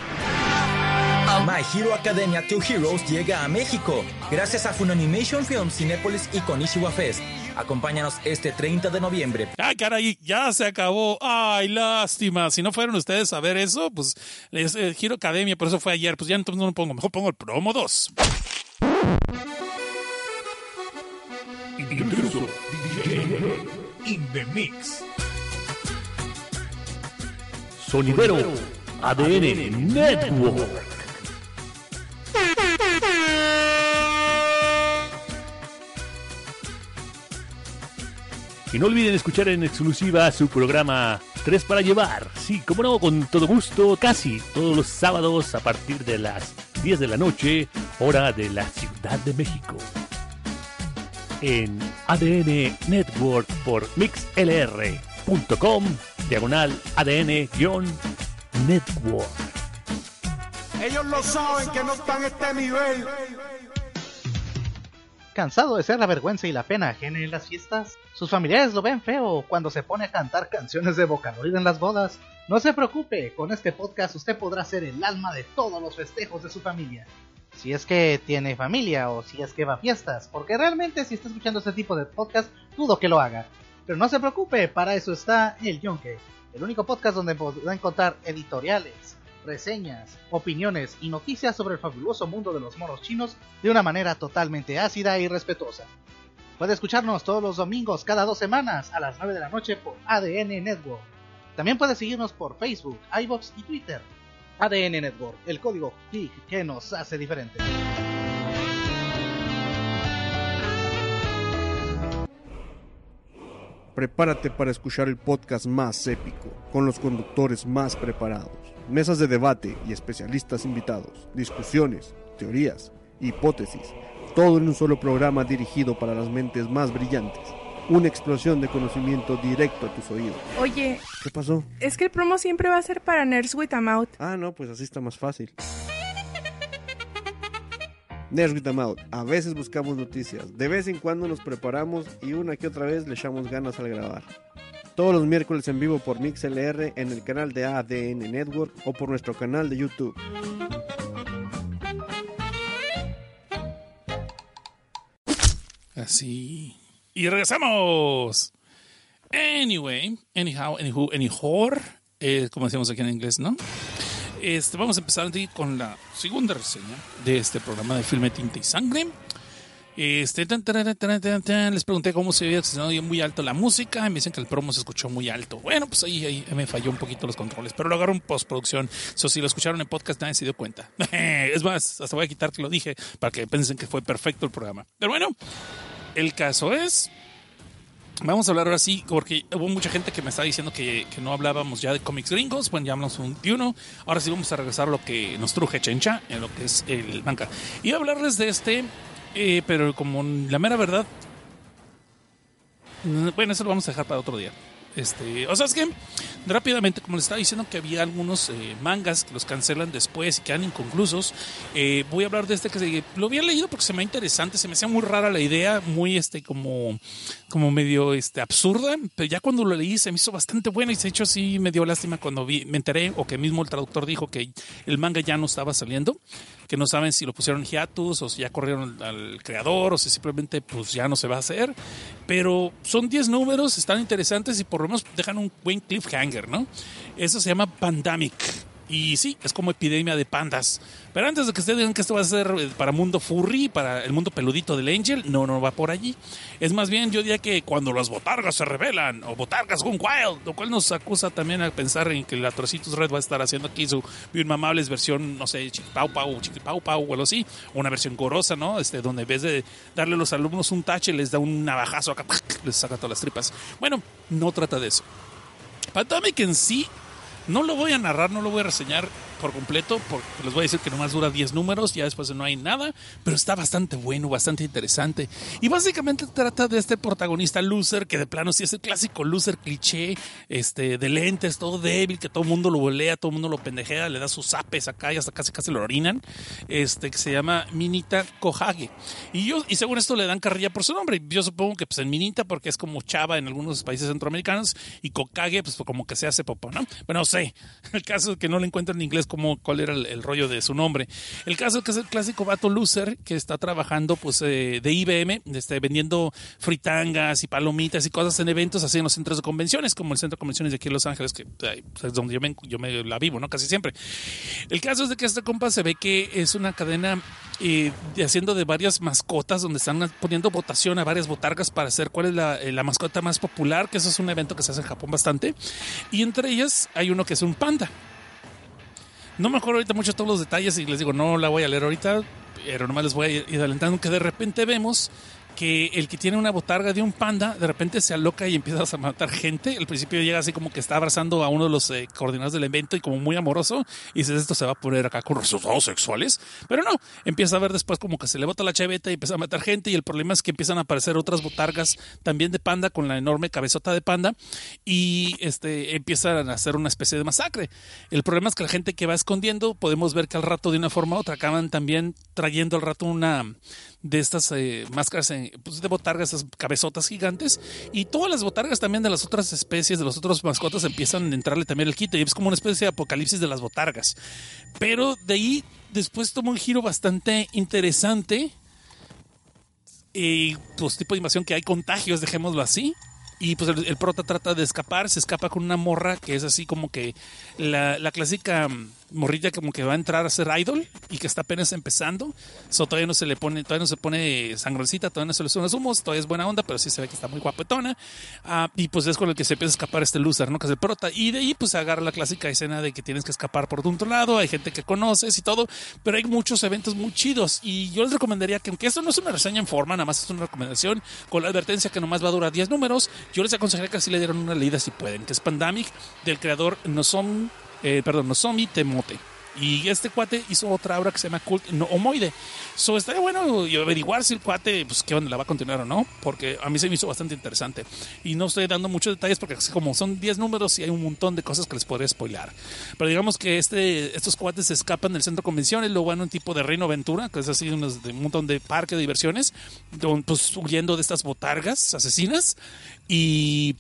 My Hero Academia 2 Heroes llega a México gracias a Funimation Films, Cinepolis y Konishiwa Fest. Acompáñanos este 30 de noviembre. Ay, caray, ya se acabó. Ay, lástima. Si no fueron ustedes a ver eso, pues les eh, Hero Academia, por eso fue ayer. Pues ya entonces no lo pongo. Mejor pongo el promo 2. in the mix. Sonidero ADN Network. Y no olviden escuchar en exclusiva su programa 3 para llevar. Sí, como no, con todo gusto, casi todos los sábados a partir de las 10 de la noche, hora de la Ciudad de México. En ADN Network por mixlr.com, diagonal ADN-network. Ellos lo saben que no están a este nivel. ¿Cansado de ser la vergüenza y la pena ajena en las fiestas? Sus familiares lo ven feo cuando se pone a cantar canciones de Vocaloid en las bodas. No se preocupe, con este podcast usted podrá ser el alma de todos los festejos de su familia. Si es que tiene familia o si es que va a fiestas, porque realmente si está escuchando este tipo de podcast, dudo que lo haga. Pero no se preocupe, para eso está El Yonke, el único podcast donde podrá encontrar editoriales, reseñas, opiniones y noticias sobre el fabuloso mundo de los monos chinos de una manera totalmente ácida y respetuosa. Puede escucharnos todos los domingos cada dos semanas a las 9 de la noche por ADN Network. También puede seguirnos por Facebook, iBox y Twitter. ADN Network, el código geek que nos hace diferentes. Prepárate para escuchar el podcast más épico, con los conductores más preparados, mesas de debate y especialistas invitados, discusiones, teorías, hipótesis, todo en un solo programa dirigido para las mentes más brillantes. Una explosión de conocimiento directo a tus oídos. Oye, ¿Qué pasó? es que el promo siempre va a ser para Nerds with a Mouth. Ah, no, pues así está más fácil. Nerds with a Mouth. A veces buscamos noticias, de vez en cuando nos preparamos y una que otra vez le echamos ganas al grabar. Todos los miércoles en vivo por MixLR en el canal de ADN Network o por nuestro canal de YouTube. Así. Y regresamos. Anyway, anyhow, anywho, anyhow, eh, como decíamos aquí en inglés, ¿no? Este, vamos a empezar con la segunda reseña de este programa de Filme Tinta y Sangre. Este, les pregunté cómo se había sonado muy alto la música. y Me dicen que el promo se escuchó muy alto. Bueno, pues ahí, ahí me falló un poquito los controles, pero lo agarró en postproducción. Si lo escucharon en podcast, nadie se dio cuenta. *laughs* es más, hasta voy a quitar que lo dije para que piensen que fue perfecto el programa. Pero bueno, el caso es. Vamos a hablar ahora sí, porque hubo mucha gente que me estaba diciendo que, no hablábamos ya de cómics gringos. Bueno, ya hablamos un, de. Ahora sí vamos a regresar a lo que nos truje Chencha, en lo que es el manga. A hablarles de este, eh, pero como la mera verdad. Bueno, eso lo vamos a dejar para otro día. Este, o sea, es que rápidamente, como les estaba diciendo que había algunos eh, mangas que los cancelan después y quedan inconclusos, eh, voy a hablar de este que se- lo había leído porque se me ha interesante, se me hacía muy rara la idea, muy este como, como medio este absurda, pero ya cuando lo leí se me hizo bastante buena y de hecho sí me dio lástima cuando vi, me enteré o que mismo el traductor dijo que el manga ya no estaba saliendo, que no saben si lo pusieron hiatus o si ya corrieron al creador o si simplemente pues ya no se va a hacer, pero son 10 números, están interesantes y por lo menos dejan un buen cliffhanger, ¿no? Eso se llama Pandemic. Y sí, es como epidemia de pandas. Pero antes de que ustedes digan que esto va a ser eh, para mundo furry, para el mundo peludito del Angel, no, no va por allí. Es más bien, yo diría que cuando las botargas se revelan, o botargas con wild, lo cual nos acusa también a pensar en que la Trocitos Red va a estar haciendo aquí su bien mamables versión, no sé, chiquipau pau, chiquipau pau, o algo así, una versión gorosa, ¿no? Este, donde en vez de darle a los alumnos un tache, les da un navajazo acá, les saca todas las tripas. Bueno, no trata de eso. Pandemic en sí no lo voy a narrar, no lo voy a reseñar por completo, porque les voy a decir que nomás dura 10 números, ya después no hay nada, pero está bastante bueno, bastante interesante. Y básicamente trata de este protagonista loser, que de plano sí es el clásico loser cliché, este, de lentes, todo débil, que todo el mundo lo volea, todo el mundo lo pendejea, le da sus zapes acá y hasta casi casi lo orinan, este, que se llama Minita Kohage. Y yo, y según esto le dan carrilla por su nombre, yo supongo que pues en Minita, porque es como chava en algunos países centroamericanos, y Kokage, pues como que se hace popó, ¿no? Bueno, no sé, el caso es que no le encuentro en inglés como cuál era el, rollo de su nombre. El caso es que es el clásico vato loser que está trabajando pues eh, de IBM, este, vendiendo fritangas y palomitas y cosas en eventos así en los centros de convenciones, como el centro de convenciones de aquí en Los Ángeles, que pues, es donde yo me, la vivo, ¿no? Casi siempre. El caso es de que este compa se ve que es una cadena eh, haciendo de varias mascotas donde están poniendo votación a varias botargas para hacer cuál es la, eh, la mascota más popular, que eso es un evento que se hace en Japón bastante. Y entre ellas hay uno que es un panda. No me acuerdo ahorita mucho todos los detalles y les digo, no la voy a leer ahorita, pero nomás les voy a ir adelantando que de repente vemos que el que tiene una botarga de un panda de repente se aloca y empieza a matar gente. Al principio llega así como que está abrazando a uno de los eh, coordinadores del evento y como muy amoroso. Y dices, esto se va a poner acá con resultados sexuales. Pero no, empieza a ver después como que se le bota la chaveta y empieza a matar gente. Y el problema es que empiezan a aparecer otras botargas también de panda con la enorme cabezota de panda. Y este empiezan a hacer una especie de masacre. El problema es que la gente que va escondiendo, podemos ver que al rato de una forma u otra acaban también trayendo al rato una de estas eh, máscaras en- pues, de botargas, esas cabezotas gigantes, y todas las botargas también de las otras especies, de los otros mascotas, empiezan a entrarle también el quite, y es como una especie de apocalipsis de las botargas. Pero de ahí después toma un giro bastante interesante, y pues tipo de invasión que hay contagios, dejémoslo así. Y pues el, el prota trata de escapar, se escapa con una morra que es así como que la, la clásica mm, morrilla como que va a entrar a ser idol y que está apenas empezando. So, todavía no se le pone, todavía no se pone sangroncita, todavía no se le suenan los humos, todavía es buena onda, pero sí se ve que está muy guapetona. Ah, y pues es con el que se empieza a escapar este loser, ¿no? Que es el prota. Y de ahí pues se agarra la clásica escena de que tienes que escapar por otro lado, hay gente que conoces y todo, pero hay muchos eventos muy chidos. Y yo les recomendaría que, aunque esto no es una reseña en forma, nada más es una recomendación, con la advertencia que nomás va a durar 10 números, yo les aconsejaría que así le dieran una leída si pueden, que es Pandemic, del creador Nozomi, eh, perdón, Nozomi Temote. Y este cuate hizo otra obra que se llama Cult no, Homoide. So, estaría bueno averiguar si el cuate, pues, qué onda, la va a continuar o no, porque a mí se me hizo bastante interesante. Y no estoy dando muchos detalles porque como son 10 números y hay un montón de cosas que les podría spoilar. Pero digamos que este, estos cuates se escapan del centro de convenciones, luego van a un tipo de Reino Aventura, que es así de un montón de parque de diversiones, pues huyendo de estas botargas asesinas. Y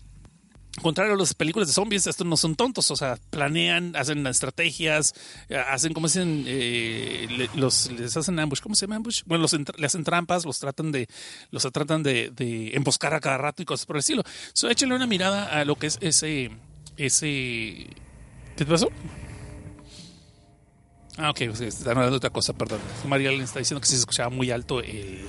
contrario a las películas de zombies, estos no son tontos, o sea, planean, hacen estrategias, hacen, como dicen, eh, los, les hacen ambush, ¿cómo se llama ambush? Bueno, los le hacen trampas, los tratan de, los tratan de, emboscar a cada rato y cosas por el estilo. So, una mirada a lo que es ese, ese, ¿qué te pasó? Ah, ok, pues, están hablando de otra cosa, perdón. María le está diciendo que se escuchaba muy alto el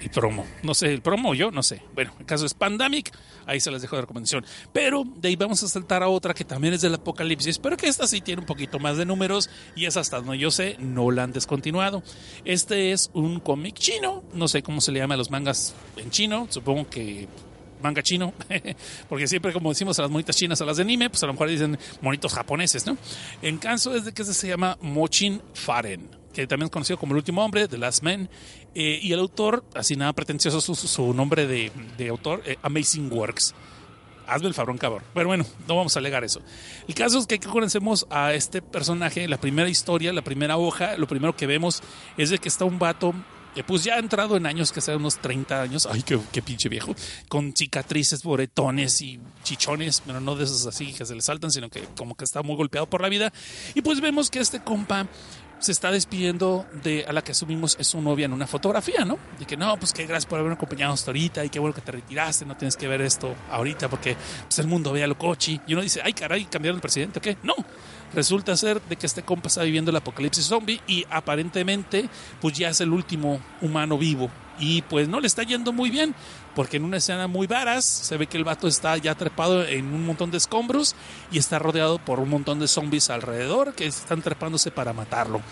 el promo. No sé, el promo yo, no sé. Bueno, el caso es Pandemic, ahí se les dejo de recomendación. Pero de ahí vamos a saltar a otra que también es del apocalipsis, pero que esta sí tiene un poquito más de números y es hasta donde yo sé, no la han descontinuado. Este es un cómic chino, no sé cómo se le llama a los mangas en chino, supongo que manga chino, *laughs* porque siempre como decimos a las monitas chinas, a las de anime, pues a lo mejor dicen monitos japoneses, ¿no? En caso es de que este se llama Mochin Faren que también es conocido como El Último Hombre, The Last Man, eh, y el autor, así nada pretencioso su, nombre de, autor, eh, Amazing Works. Hazme el fabrón, cabrón. Pero bueno, no vamos a alegar eso. El caso es que aquí conocemos a este personaje, la primera historia, la primera hoja, lo primero que vemos es de que está un vato que pues ya ha entrado en años, que sea unos 30 años, ay, qué, qué, pinche viejo, con cicatrices, boretones y chichones, pero no de esos así que se le saltan, sino que como que está muy golpeado por la vida. Y pues vemos que este compa se está despidiendo de a la que asumimos es su novia en una fotografía, ¿no? De que no, pues qué gracias por haberme acompañado hasta ahorita y qué bueno que te retiraste, no tienes que ver esto ahorita porque pues, el mundo vea lo cochi. Y uno dice, ay caray, cambiaron el presidente, ¿o qué? No, resulta ser de que este compa está viviendo el apocalipsis zombie y aparentemente pues ya es el último humano vivo y pues no le está yendo muy bien porque en una escena muy varas se ve que el vato está ya trepado en un montón de escombros y está rodeado por un montón de zombies alrededor que están trepándose para matarlo.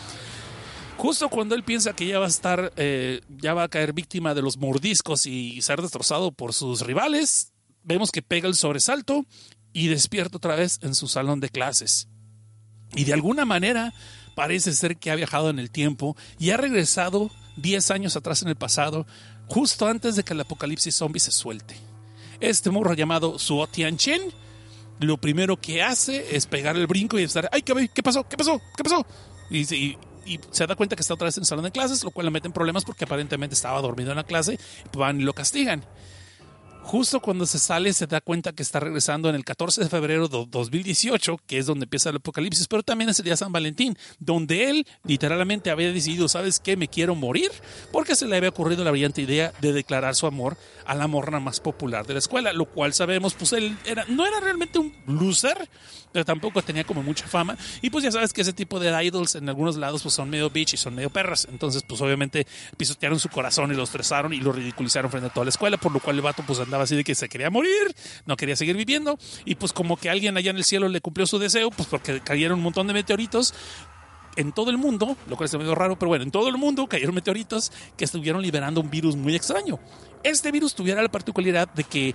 Justo cuando él piensa que ya va a estar, eh, ya va a caer víctima de los mordiscos y ser destrozado por sus rivales, vemos que pega el sobresalto y despierta otra vez en su salón de clases. Y de alguna manera parece ser que ha viajado en el tiempo y ha regresado 10 años atrás en el pasado, justo antes de que el apocalipsis zombie se suelte. Este morro llamado Suo Chen, lo primero que hace es pegar el brinco y estar, ay, ¿qué, qué pasó? ¿Qué pasó? ¿Qué pasó? Y, se da cuenta que está otra vez en el salón de clases, lo cual le mete en problemas porque aparentemente estaba dormido en la clase, van y lo castigan. Justo cuando se sale se da cuenta que está regresando en el 14 de febrero de 2018, que es donde empieza el apocalipsis, pero también es el día San Valentín, donde él literalmente había decidido, ¿sabes qué? Me quiero morir, porque se le había ocurrido la brillante idea de declarar su amor a la morna más popular de la escuela, lo cual sabemos, pues él no era realmente un loser, pero tampoco tenía como mucha fama, y pues ya sabes que ese tipo de idols en algunos lados pues son medio bitch y son medio perras, entonces pues obviamente pisotearon su corazón y lo estresaron y lo ridiculizaron frente a toda la escuela, por lo cual el vato pues así de que se quería morir, no quería seguir viviendo, y pues como que alguien allá en el cielo le cumplió su deseo, pues porque cayeron un montón de meteoritos, en todo el mundo, lo cual es medio raro, pero bueno, en todo el mundo cayeron meteoritos que estuvieron liberando un virus muy extraño. Este virus tuviera la particularidad de que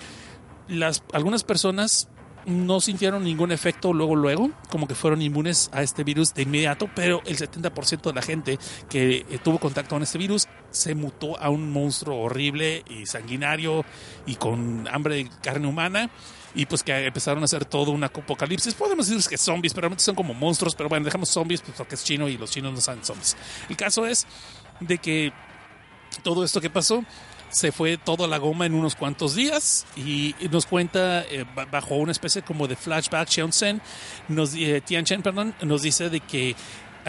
las, algunas personas no sintieron ningún efecto luego, luego, como que fueron inmunes a este virus de inmediato, pero el 70% de la gente que eh, tuvo contacto con este virus se mutó a un monstruo horrible y sanguinario y con hambre de carne humana y pues que empezaron a hacer todo un apocalipsis. Podemos decir que zombies, pero realmente son como monstruos, pero bueno, dejamos zombies pues, porque es chino y los chinos no saben zombies. El caso es de que todo esto que pasó se fue toda la goma en unos cuantos días y, nos cuenta eh, bajo una especie como de flashback eh, Tian Chen, perdón, nos dice de que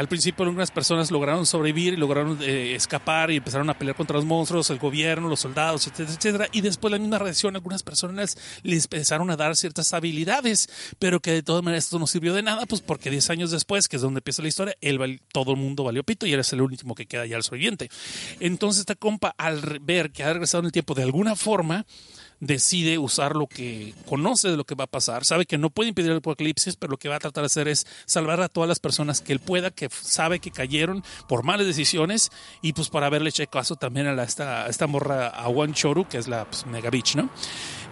al principio algunas personas lograron sobrevivir y lograron eh, escapar y empezaron a pelear contra los monstruos, el gobierno, los soldados, etcétera, etcétera. Y después la misma radiación, algunas personas les empezaron a dar ciertas habilidades, pero que de todas maneras esto no sirvió de nada, pues porque 10 años después, que es donde empieza la historia, él, todo el mundo valió pito y eres el último que queda ya el sobreviviente. Entonces esta compa, al ver que ha regresado en el tiempo de alguna forma, decide usar lo que conoce de lo que va a pasar, sabe que no puede impedir el apocalipsis, pero lo que va a tratar de hacer es salvar a todas las personas que él pueda, que sabe que cayeron por malas decisiones y pues para haberle hecho caso también a, la, esta, esta morra a One Choru, que es la pues, Mega Beach, ¿no?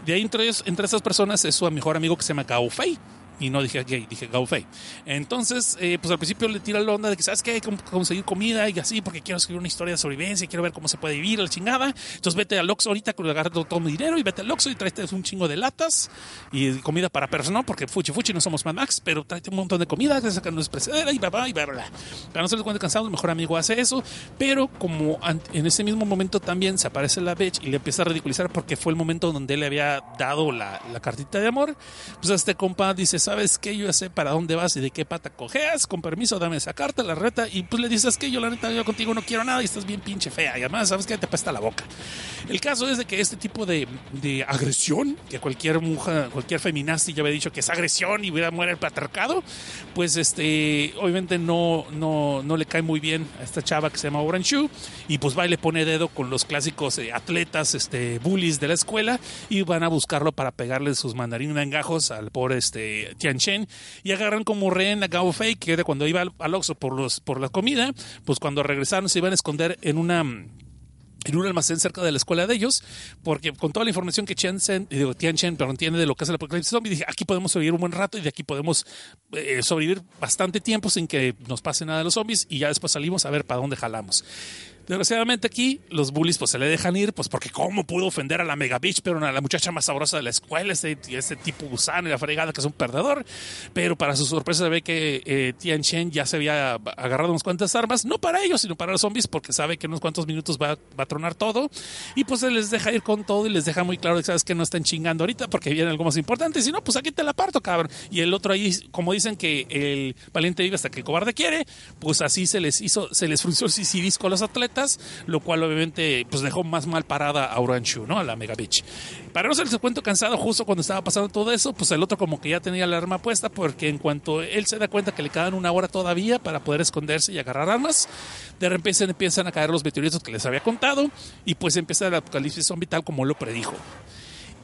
De ahí entre, entre estas personas es su mejor amigo que se llama Gao Fei y no dije gay, dije Gaufei. Entonces, eh, pues al principio le tira la onda de que, ¿sabes qué? Conseguir comida y así, porque quiero escribir una historia de sobrevivencia, quiero ver cómo se puede vivir, la chingada. Entonces vete al Oxxo ahorita, agarra todo, mi dinero y vete al Oxxo y tráete un chingo de latas y comida para personal, porque fuchi fuchi no somos Mad Max, pero tráete un montón de comida que sacan es precedera y bla, bla, y bla, bla. Para no ser cuando cansado, el mejor amigo hace eso, pero como en ese mismo momento también se aparece la bitch y le empieza a ridiculizar porque fue el momento donde él le había dado la, la cartita de amor, pues este compa dice, ¿sabes qué? Yo ya sé para dónde vas y de qué pata cojeas, con permiso dame esa carta, la reta, y pues le dices que yo la neta, yo contigo no quiero nada y estás bien pinche fea, y además sabes que te pesta la boca. El caso es de que este tipo de, de agresión, que cualquier mujer, cualquier feminazi ya había dicho que es agresión y hubiera muere el patriarcado, pues este, obviamente no, no, no le cae muy bien a esta chava que se llama Orange Shoe, y pues va y le pone dedo con los clásicos eh, atletas, este, bullies de la escuela, y van a buscarlo para pegarle sus mandarines engajos al pobre este, Tian Chen, y agarran como rehén a Gao Fei, que era cuando iba al, Oxxo por, por la comida, pues cuando regresaron se iban a esconder en una en un almacén cerca de la escuela de ellos, porque con toda la información que Chen digo, Tian Chen, pero entiende de lo que es el apocalipsis zombie, dije, aquí podemos sobrevivir un buen rato y de aquí podemos eh, sobrevivir bastante tiempo sin que nos pase nada de los zombies y ya después salimos a ver para dónde jalamos. Desgraciadamente aquí los bullies pues se le dejan ir, pues porque cómo pudo ofender a la Mega Bitch, pero a la muchacha más sabrosa de la escuela, este, este tipo gusano y la fregada que es un perdedor. Pero para su sorpresa se ve que eh, Tian Chen ya se había agarrado unas cuantas armas, no para ellos, sino para los zombies, porque sabe que en unos cuantos minutos va, a tronar todo. Y pues se les deja ir con todo y les deja muy claro que sabes que no están chingando ahorita porque viene algo más importante. Si no, pues aquí te la parto, cabrón. Y el otro ahí, como dicen que el valiente vive hasta que el cobarde quiere, pues así se les hizo, se les frunció el sisirisco a los atletas lo cual obviamente pues dejó más mal parada a Orange, ¿no? A la Mega Beach. Para no ser el cuento cansado, justo cuando estaba pasando todo eso, pues el otro como que ya tenía la arma puesta, porque en cuanto él se da cuenta que le quedan una hora todavía para poder esconderse y agarrar armas, de repente empiezan a caer los meteoritos que les había contado, y pues empieza el apocalipsis zombie tal como lo predijo.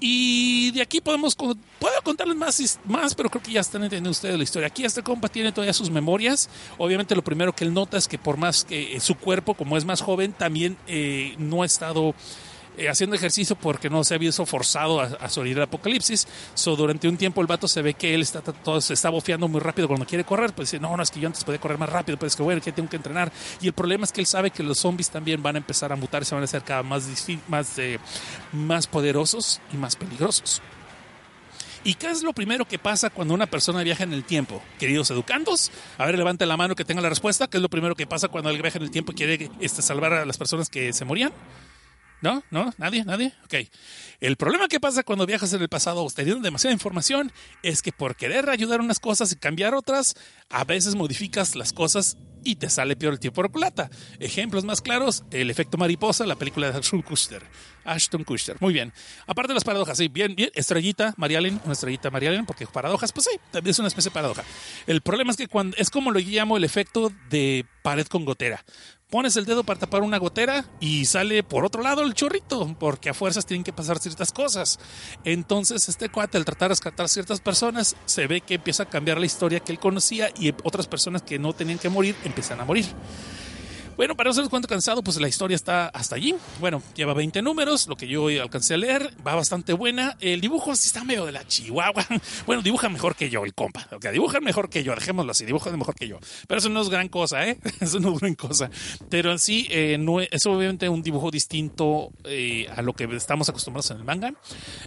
Y de aquí podemos, puedo contarles más, más, pero creo que ya están entendiendo ustedes la historia. Aquí este compa tiene todavía sus memorias. Obviamente lo primero que él nota es que por más que su cuerpo, como es más joven, también eh, no ha estado eh, haciendo ejercicio porque no se había visto forzado a, sobrevivir el apocalipsis. So, durante un tiempo el vato se ve que él está todo, se está bofeando muy rápido cuando quiere correr. Pues dice, no, no, es que yo antes podía correr más rápido, pero es que bueno, que tengo que entrenar. Y el problema es que él sabe que los zombies también van a empezar a mutar se van a hacer cada más, más, eh, más poderosos y más peligrosos. ¿Y qué es lo primero que pasa cuando una persona viaja en el tiempo? Queridos educandos, a ver, levante la mano que tenga la respuesta. ¿Qué es lo primero que pasa cuando alguien viaja en el tiempo y quiere este, salvar a las personas que se morían? ¿No? ¿No? ¿Nadie? ¿Nadie? Ok. El problema que pasa cuando viajas en el pasado teniendo demasiada información es que por querer ayudar unas cosas y cambiar otras, a veces modificas las cosas y te sale peor el tiempo por plata. Ejemplos más claros, el efecto mariposa, la película de Ashton Kutcher. Ashton Kutcher. Muy bien. Aparte de las paradojas, sí, bien, bien. Estrellita, Marialen, una estrellita Marialen, porque paradojas, pues sí, también es una especie de paradoja. El problema es que cuando es como lo llamo el efecto de pared con gotera pones el dedo para tapar una gotera y sale por otro lado el chorrito, porque a fuerzas tienen que pasar ciertas cosas. Entonces este cuate al tratar de rescatar ciertas personas, se ve que empieza a cambiar la historia que él conocía y otras personas que no tenían que morir empiezan a morir. Bueno, para no ser cuento cansado, pues la historia está hasta allí. Bueno, lleva 20 números, lo que yo alcancé a leer, va bastante buena. El dibujo sí está medio de la chihuahua. *laughs* Bueno, dibuja mejor que yo, el compa. O sea, dibuja mejor que yo, dejémoslo así, dibuja mejor que yo. Pero eso no es gran cosa, ¿eh? *laughs* Eso no es gran cosa. Pero en sí, eh, no es, obviamente un dibujo distinto eh, a lo que estamos acostumbrados en el manga.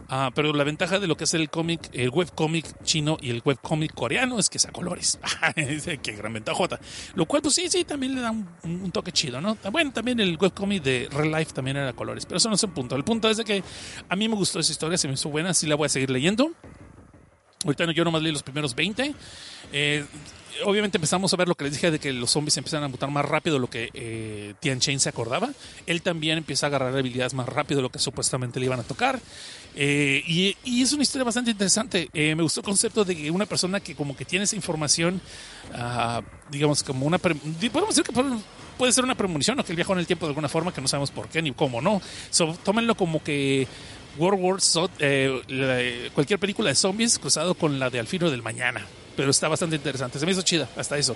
Ah, pero la ventaja de lo que es el cómic, el webcómic chino y el webcómic coreano es que es a colores. *laughs* Qué gran ventajota. Lo cual, pues sí, sí, también le da un toque chido, ¿no? Bueno, también el webcomic de Real Life también era colores, pero eso no es el punto. El punto es de que a mí me gustó esa historia, se me hizo buena, sí la voy a seguir leyendo. Ahorita yo nomás leí los primeros 20. Eh, obviamente empezamos a ver lo que les dije de que los zombies empiezan a mutar más rápido de lo que eh, Tian Chain se acordaba. Él también empieza a agarrar habilidades más rápido de lo que supuestamente le iban a tocar. Eh, y, y es una historia bastante interesante. Eh, me gustó el concepto de que una persona que como que tiene esa información, ah, digamos, como una... Podemos decir que puede- ser una premonición o que él viajó en el tiempo de alguna forma que no sabemos por qué ni cómo, ¿no? So, tómenlo como que World War Z, eh, cualquier película de zombies cruzado con la de Alfino del Mañana. Pero está bastante interesante. Se me hizo chida hasta eso.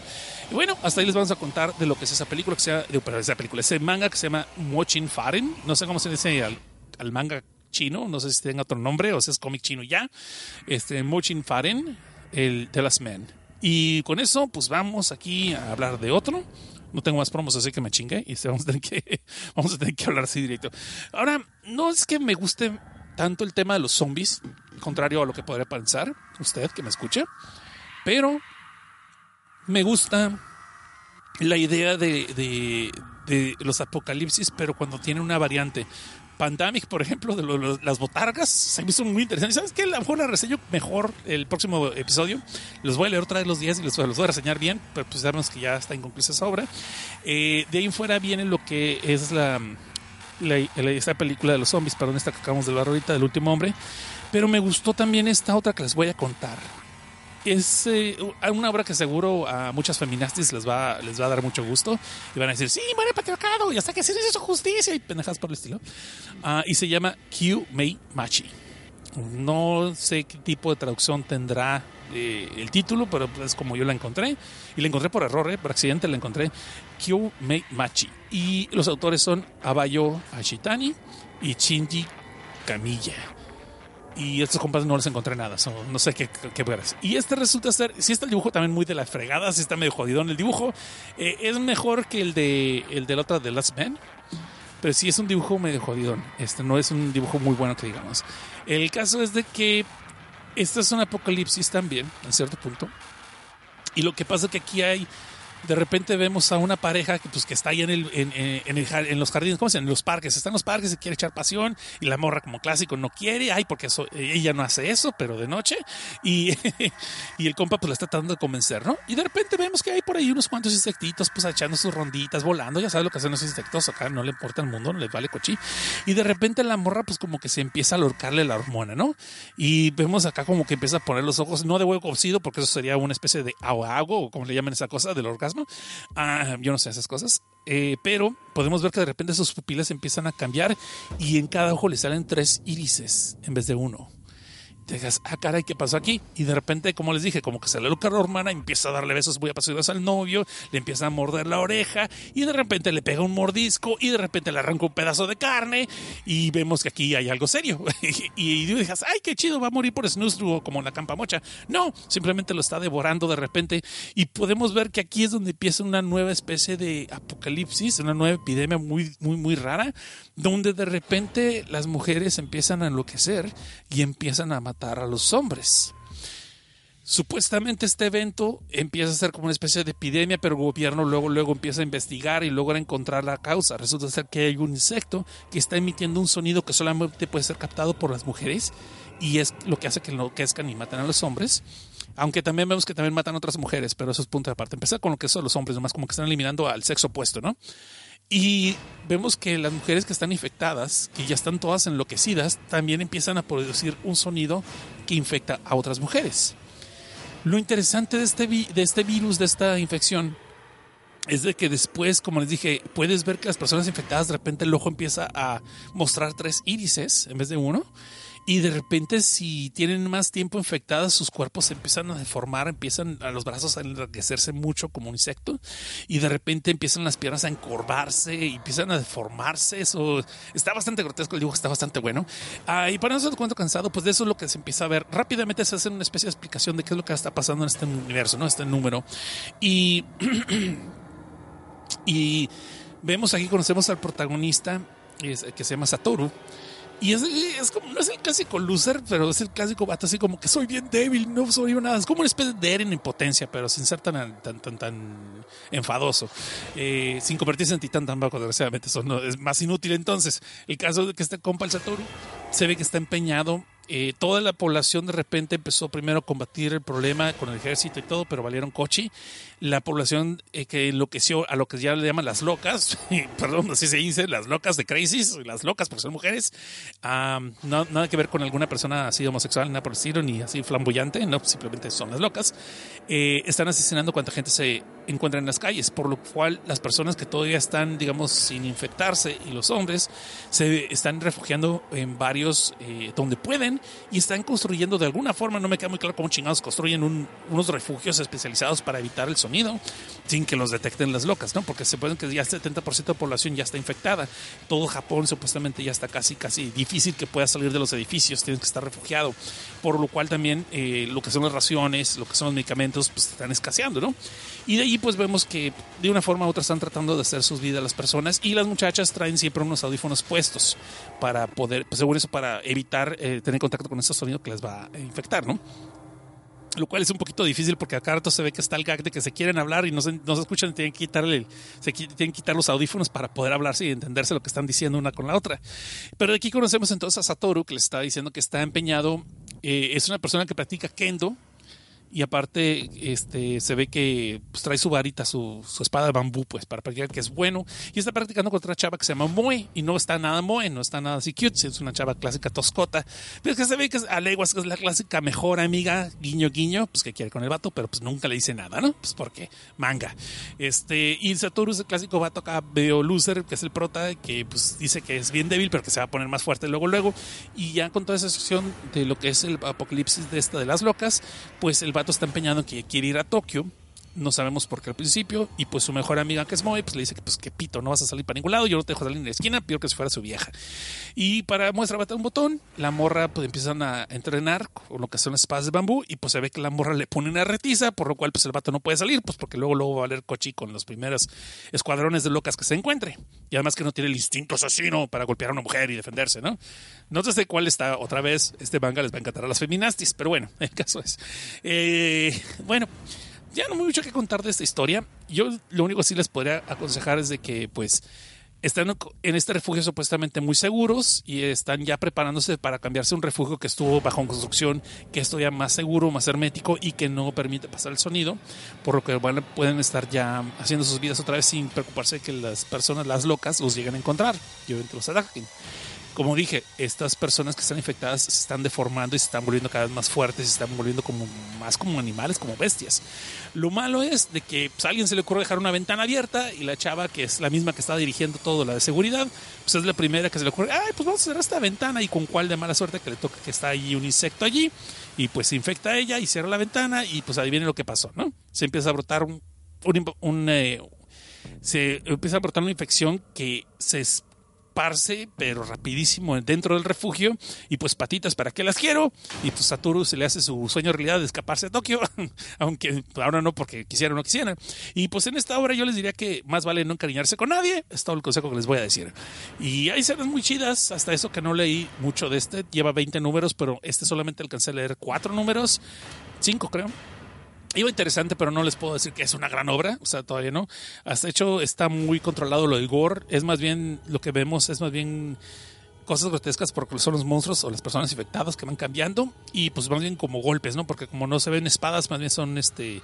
Y bueno, hasta ahí les vamos a contar de lo que es esa película, que sea, de, pero esa película, ese manga que se llama Mochin Faren. No sé cómo se dice al, al manga chino, no sé si tenga otro nombre o si es cómic chino ya. Este, Mochin Faren, el The Last Man. Y con eso, pues vamos aquí a hablar de otro. No tengo más promos, así que me chingué y vamos a tener que, *laughs* vamos a tener que hablar así directo. Ahora, no es que me guste tanto el tema de los zombies, contrario a lo que podría pensar usted que me escucha, pero me gusta la idea de, de- de los apocalipsis, pero cuando tiene una variante. Pandemic, por ejemplo, de las botargas, se me hizo muy interesante. ¿Sabes qué? A lo mejor la reseño mejor el próximo episodio. Los voy a leer otra vez los días y los, voy a reseñar bien, pero pues sabemos que ya está inconclusa esa obra. Eh, de ahí en fuera viene lo que es la, la- película de los zombies, perdón, esta que acabamos de ver ahorita, del último hombre. Pero me gustó también esta otra que les voy a contar. Es eh, una obra que seguro a muchas feministas les va, les va a dar mucho gusto y van a decir, sí, muere patriarcado y hasta que se hizo justicia y pendejas por el estilo. Ah, y se llama Q Mei Machi. No sé qué tipo de traducción tendrá eh, el título, pero es como yo la encontré. Y la encontré por error, eh, por accidente la encontré. Kyu Mei Machi. Y los autores son Abayo Ashitani y Shinji Kamiya. Y estos compas no les encontré nada, son- no sé qué, qué veras. Y este resulta ser, si está el dibujo también muy de la fregada, si está medio jodidón el dibujo, eh, es mejor que el de el del otro de Last Man, pero sí es un dibujo medio jodidón. Este no es un dibujo muy bueno que digamos. El caso es de que este es un apocalipsis también, en cierto punto. Y lo que pasa es que aquí hay, de repente vemos a una pareja que, pues, que está ahí en, el, los jardines, ¿cómo se? En los parques. Está en los parques y quiere echar pasión. Y la morra, como clásico, no quiere. Ay, porque ella no hace eso, pero de noche. Y, *laughs* y el compa, pues, la está tratando de convencer, ¿no? Y de repente vemos que hay por ahí unos cuantos insectitos, pues, echando sus ronditas, volando. Ya sabes lo que hacen los insectos acá. No le importa el mundo, no les vale cochi. Y de repente la morra, pues, como que se empieza a lorcarle la hormona, ¿no? Y vemos acá como que empieza a poner los ojos, no de huevo cocido, porque eso sería una especie de agua o como le llaman esa cosa del orgasmo. Ah, yo no sé esas cosas. Eh, pero podemos ver que de repente sus pupilas empiezan a cambiar y en cada ojo le salen tres irises en vez de uno. Te digas, ah, caray, ¿qué pasó aquí? Y de repente, como les dije, como que se le loca la hermana, empieza a darle besos muy apasionados al novio, le empieza a morder la oreja, y de repente le pega un mordisco, y de repente le arranca un pedazo de carne, y vemos que aquí hay algo serio. *laughs* y, y dices, ay, qué chido, va a morir por snusdru como la campa mocha. No, simplemente lo está devorando de repente, y podemos ver que aquí es donde empieza una nueva especie de apocalipsis, una nueva epidemia muy, muy, muy rara, donde de repente las mujeres empiezan a enloquecer y empiezan a matar a los hombres. Supuestamente este evento empieza a ser como una especie de epidemia, pero el gobierno luego, luego empieza a investigar y logra encontrar la causa. Resulta ser que hay un insecto que está emitiendo un sonido que solamente puede ser captado por las mujeres y es lo que hace que enloquezcan y maten a los hombres. Aunque también vemos que también matan a otras mujeres, pero eso es punto de aparte. Empezar con lo que son los hombres, nomás como que están eliminando al sexo opuesto, ¿no? Y vemos que las mujeres que están infectadas, que ya están todas enloquecidas, también empiezan a producir un sonido que infecta a otras mujeres. Lo interesante de este, vi- de este virus, de esta infección, es de que después, como les dije, puedes ver que las personas infectadas de repente el ojo empieza a mostrar tres írises en vez de uno. Y de repente, si tienen más tiempo infectadas, sus cuerpos se empiezan a deformar, empiezan a los brazos a enriquecerse mucho como un insecto. Y de repente empiezan las piernas a encorvarse y empiezan a deformarse. Eso está bastante grotesco, el dibujo está bastante bueno. Ah, y para no ser cuento cansado, pues de eso es lo que se empieza a ver. Rápidamente se hace una especie de explicación de qué es lo que está pasando en este universo, ¿no? Este número. Y. *clears throat* y vemos aquí, conocemos al protagonista que se llama Satoru. Y es, es como, no es el clásico loser, pero es el clásico vato así como que soy bien débil, no soy nada. Es como una especie de en potencia, pero sin ser tan, tan, tan, tan enfadoso. Eh, sin convertirse en titán tampoco, desgraciadamente. Eso no, es más inútil entonces. El caso de que este compa, el Satoru, se ve que está empeñado eh, toda la población de repente empezó primero a combatir el problema con el ejército y todo, pero valieron coche. La población eh, que enloqueció a lo que ya le llaman las locas, *laughs* perdón, así se dice, las locas de crisis, las locas porque son mujeres, ah, no, nada que ver con alguna persona así homosexual, nada por el ni así flamboyante, no, simplemente son las locas, eh, están asesinando cuanta gente se encuentra en las calles, por lo cual las personas que todavía están, digamos, sin infectarse y los hombres se están refugiando en varios eh, donde pueden y están construyendo de alguna forma, no me queda muy claro cómo chingados construyen un- unos refugios especializados para evitar el sonido sin que los detecten las locas, ¿no? Porque se pueden que ya el 70% de población ya está infectada. Todo Japón supuestamente ya está casi, casi difícil que pueda salir de los edificios, tienes que estar refugiado. Por lo cual también eh, lo que son las raciones, lo que son los medicamentos, pues están escaseando, ¿no? Y de ahí pues vemos que de una forma u otra están tratando de hacer sus vidas las personas y las muchachas traen siempre unos audífonos puestos para poder, pues eso, para evitar eh, tener contacto con ese sonido que les va a infectar, ¿no? Lo cual es un poquito difícil porque a cada rato se ve que está el gag de que se quieren hablar y no se, no se escuchan tienen que quitarle, se tienen que quitar los audífonos para poder hablarse y entenderse lo que están diciendo una con la otra. Pero aquí conocemos entonces a Satoru que les está diciendo que está empeñado, eh, es una persona que practica kendo y aparte este se ve que pues, trae su varita, su, su espada de bambú, pues para practicar que es bueno. Y está practicando contra una chava que se llama Moe y no está nada Moe, no está nada así cute, es una chava clásica toscota. Pero es que se ve que es a leguas que es la clásica mejor amiga, guiño guiño, pues que quiere con el vato, pero pues nunca le dice nada, ¿no? Pues porque manga. Este, y Satoru es el clásico vato acá medio loser, que es el prota, que pues dice que es bien débil, pero que se va a poner más fuerte luego, luego. Y ya con toda esa sección de lo que es el apocalipsis de esta de las locas, pues el vato está empeñado en que quiere ir a Tokio. No sabemos por qué al principio. Y pues su mejor amiga, que es Moe, pues le dice que pues que pito, no vas a salir para ningún lado. Yo no te dejo salir en la esquina, peor que si fuera su vieja. Y para muestra bata un botón, la morra pues empiezan a entrenar con lo que son las espadas de bambú. Y pues se ve que la morra le pone una retiza, por lo cual pues el vato no puede salir, pues porque luego luego va a valer cochi con los primeros escuadrones de locas que se encuentre. Y además que no tiene el instinto asesino para golpear a una mujer y defenderse, ¿no? No sé cuál está otra vez. Este manga les va a encantar a las feminastis, pero bueno, *laughs* el caso es. Eh, bueno, ya no hay mucho que contar de esta historia. Yo lo único que sí les podría aconsejar es de que, pues, están en este refugio supuestamente muy seguros y están ya preparándose para cambiarse a un refugio que estuvo bajo construcción, que esto ya más seguro, más hermético y que no permite pasar el sonido, por lo que bueno, pueden estar ya haciendo sus vidas otra vez sin preocuparse de que las personas, las locas, los lleguen a encontrar y los ataquen. Como dije, estas personas que están infectadas se están deformando y se están volviendo cada vez más fuertes, se están volviendo como más como animales, como bestias. Lo malo es de que pues, alguien se le ocurre dejar una ventana abierta y la chava, que es la misma que está dirigiendo todo la de seguridad, pues es la primera que se le ocurre, ay, pues vamos a cerrar esta ventana y con cuál de mala suerte que le toca que está ahí un insecto allí y pues se infecta a ella y cierra la ventana y pues adivinen lo que pasó, ¿no? Se empieza a brotar un, eh, se empieza a brotar una infección que se esparce, pero rapidísimo dentro del refugio. Y pues patitas, ¿para qué las quiero? Y pues Satoru se le hace su sueño realidad de escaparse a Tokio, *laughs* aunque ahora no porque quisiera o no quisiera. Y pues en esta obra yo les diría que más vale no encariñarse con nadie. Es todo el consejo que les voy a decir. Y hay escenas muy chidas, hasta eso que no leí mucho de este. Lleva 20 números, pero este solamente alcancé a leer 4 números, 5 creo. Iba interesante, pero no les puedo decir que es una gran obra, o sea, todavía no. Hasta hecho está muy controlado lo del gore, es más bien lo que vemos es más bien cosas grotescas porque son los monstruos o las personas infectadas que van cambiando y pues más bien como golpes, ¿no? Porque como no se ven espadas, más bien son este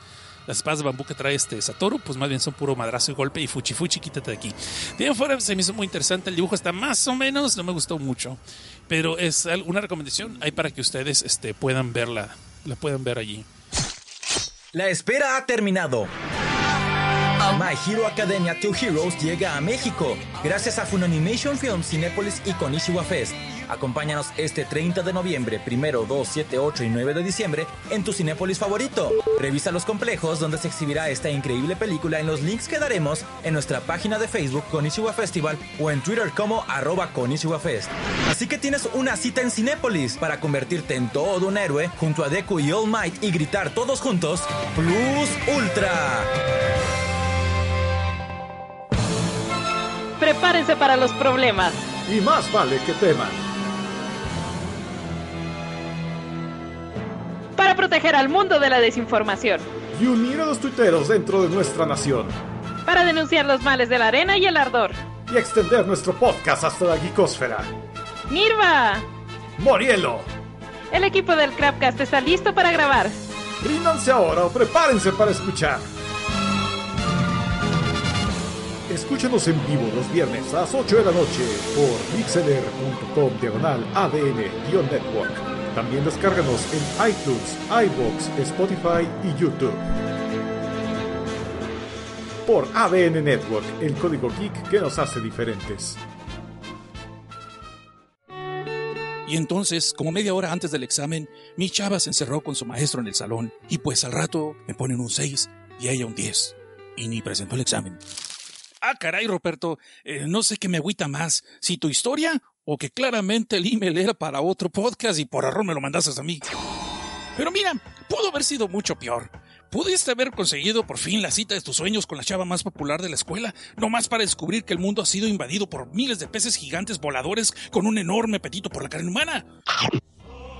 las espadas de bambú que trae este Satoru, pues más bien son puro madrazo y golpe y fuchi fuchi, quítate de aquí. Bien fuera se me hizo muy interesante, el dibujo está más o menos, no me gustó mucho, pero es una recomendación ahí para que ustedes este, puedan verla, la puedan ver allí. La espera ha terminado. My Hero Academia 2 Heroes llega a México gracias a Funimation Films, Cinépolis y Konishiwa Fest. Acompáñanos este 30 de noviembre, 1, 2, 7, 8 y 9 de diciembre en tu Cinépolis favorito. Revisa los complejos donde se exhibirá esta increíble película en los links que daremos en nuestra página de Facebook Konishiwa Festival o en Twitter como arroba Konishiwa Fest. Así que tienes una cita en Cinépolis para convertirte en todo un héroe junto a Deku y All Might y gritar todos juntos Plus Ultra. Prepárense para los problemas. Y más vale que teman. Para proteger al mundo de la desinformación. Y unir a los tuiteros dentro de nuestra nación. Para denunciar los males de la arena y el ardor. Y extender nuestro podcast hasta la geekosfera. Nirva. Morielo. El equipo del Crapcast está listo para grabar. Ríndanse ahora o prepárense para escuchar. Escúchenos en vivo los viernes a las 8 de la noche por mixeler.com diagonal ADN-network. También descárganos en iTunes, iBox, Spotify y YouTube. Por ADN Network, el código geek que nos hace diferentes. Y entonces, como media hora antes del examen, mi chava se encerró con su maestro en el salón y pues al rato me ponen un 6 y ella un 10. Y ni presentó el examen. Ah, caray, Roberto, eh, no sé qué me agüita más, si tu historia o que claramente el email era para otro podcast y por error me lo mandaste a mí. Pero mira, pudo haber sido mucho peor. Pudiste haber conseguido por fin la cita de tus sueños con la chava más popular de la escuela, no más para descubrir que el mundo ha sido invadido por miles de peces gigantes voladores con un enorme apetito por la carne humana.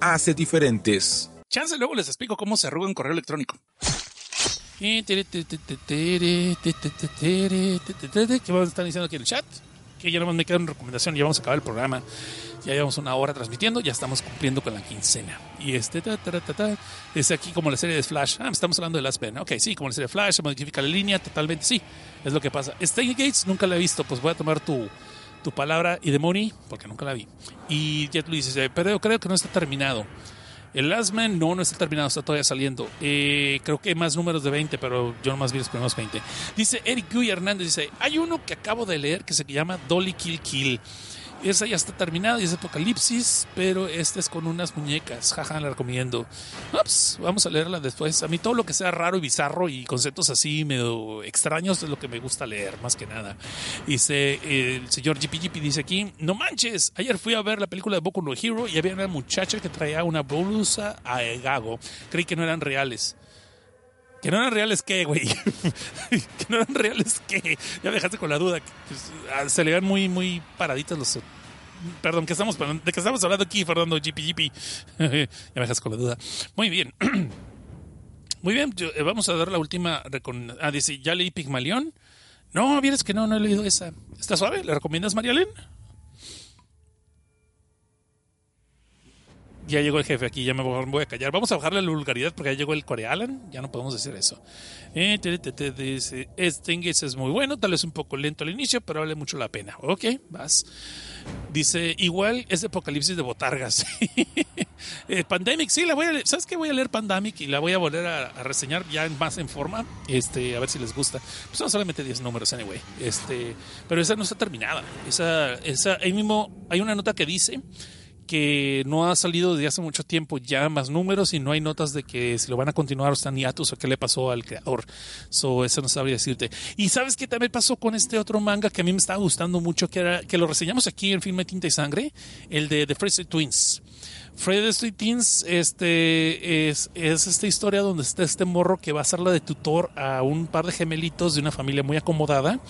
hace diferentes. Chance, luego les explico cómo se arruga un correo electrónico. ¿Qué a estar diciendo aquí en el chat? Que ya no me queda una recomendación, ya vamos a acabar el programa. Ya llevamos una hora transmitiendo, ya estamos cumpliendo con la quincena. Y este, ta, ta, ta, es aquí como la serie de Flash. Ah, estamos hablando de Last Ben. Ok, sí, como la serie de Flash, se modifica la línea, totalmente, sí, es lo que pasa. Stay Gates nunca la he visto, pues voy a tomar tu, tu palabra y de Money, porque nunca la vi. Y Jet Luis dice, pero creo que no está terminado. El Last Man no, no está terminado, está todavía saliendo. Eh, creo que hay más números de 20, pero yo nomás vi los primeros 20. Dice Eric Guy Hernández, dice, hay uno que acabo de leer que se llama Dolly Kill Kill. Esa ya está terminada y es Apocalipsis, pero esta es con unas muñecas. Jaja, la recomiendo. Ups, vamos a leerla después. A mí todo lo que sea raro y bizarro y conceptos así medio extraños es lo que me gusta leer, más que nada. Dice el señor GP dice aquí, no manches, ayer fui a ver la película de Boku no Hero y había una muchacha que traía una blusa a gago. Creí que no eran reales. Que no eran reales qué, güey. *laughs* que no eran reales qué. Ya dejaste con la duda. Pues, se le ven muy, muy paraditas los. Perdón, ¿qué estamos, ¿de qué estamos hablando aquí, Fernando? GP, *laughs* GP. ya me dejas con la duda. Muy bien. *clears throat* Muy bien, eh, vamos a dar la última. Ah, dice, ¿ya leí Pigmalión? No, vienes que no, no he leído esa. ¿Está suave? ¿Le recomiendas, Marialen? Ya llegó el jefe aquí, ya me voy a callar. Vamos a bajarle la vulgaridad porque ya llegó el Corealan, ya no podemos decir eso. Eh, te, dice, este inglés es muy bueno, tal vez un poco lento al inicio, pero vale mucho la pena. Ok, vas. Dice, igual es Apocalipsis de Botargas. *laughs* eh, Pandemic, sí, la voy a leer. ¿Sabes qué? Voy a leer Pandemic y la voy a volver a, reseñar ya más en forma. Este, a ver si les gusta. Pues son solamente 10 números, anyway. Este, pero esa no está terminada. Esa, esa, ahí mismo hay una nota que dice que no ha salido desde hace mucho tiempo ya más números y no hay notas de que si lo van a continuar o están hiatus o qué le pasó al creador. So, eso no sabría decirte. Y sabes qué también pasó con este otro manga que a mí me estaba gustando mucho, que era que lo reseñamos aquí en Filme Tinta y Sangre, el de The Fraser Twins. Fred Street Teens este, es, es esta historia donde está este morro que va a ser la de tutor a un par de gemelitos de una familia muy acomodada.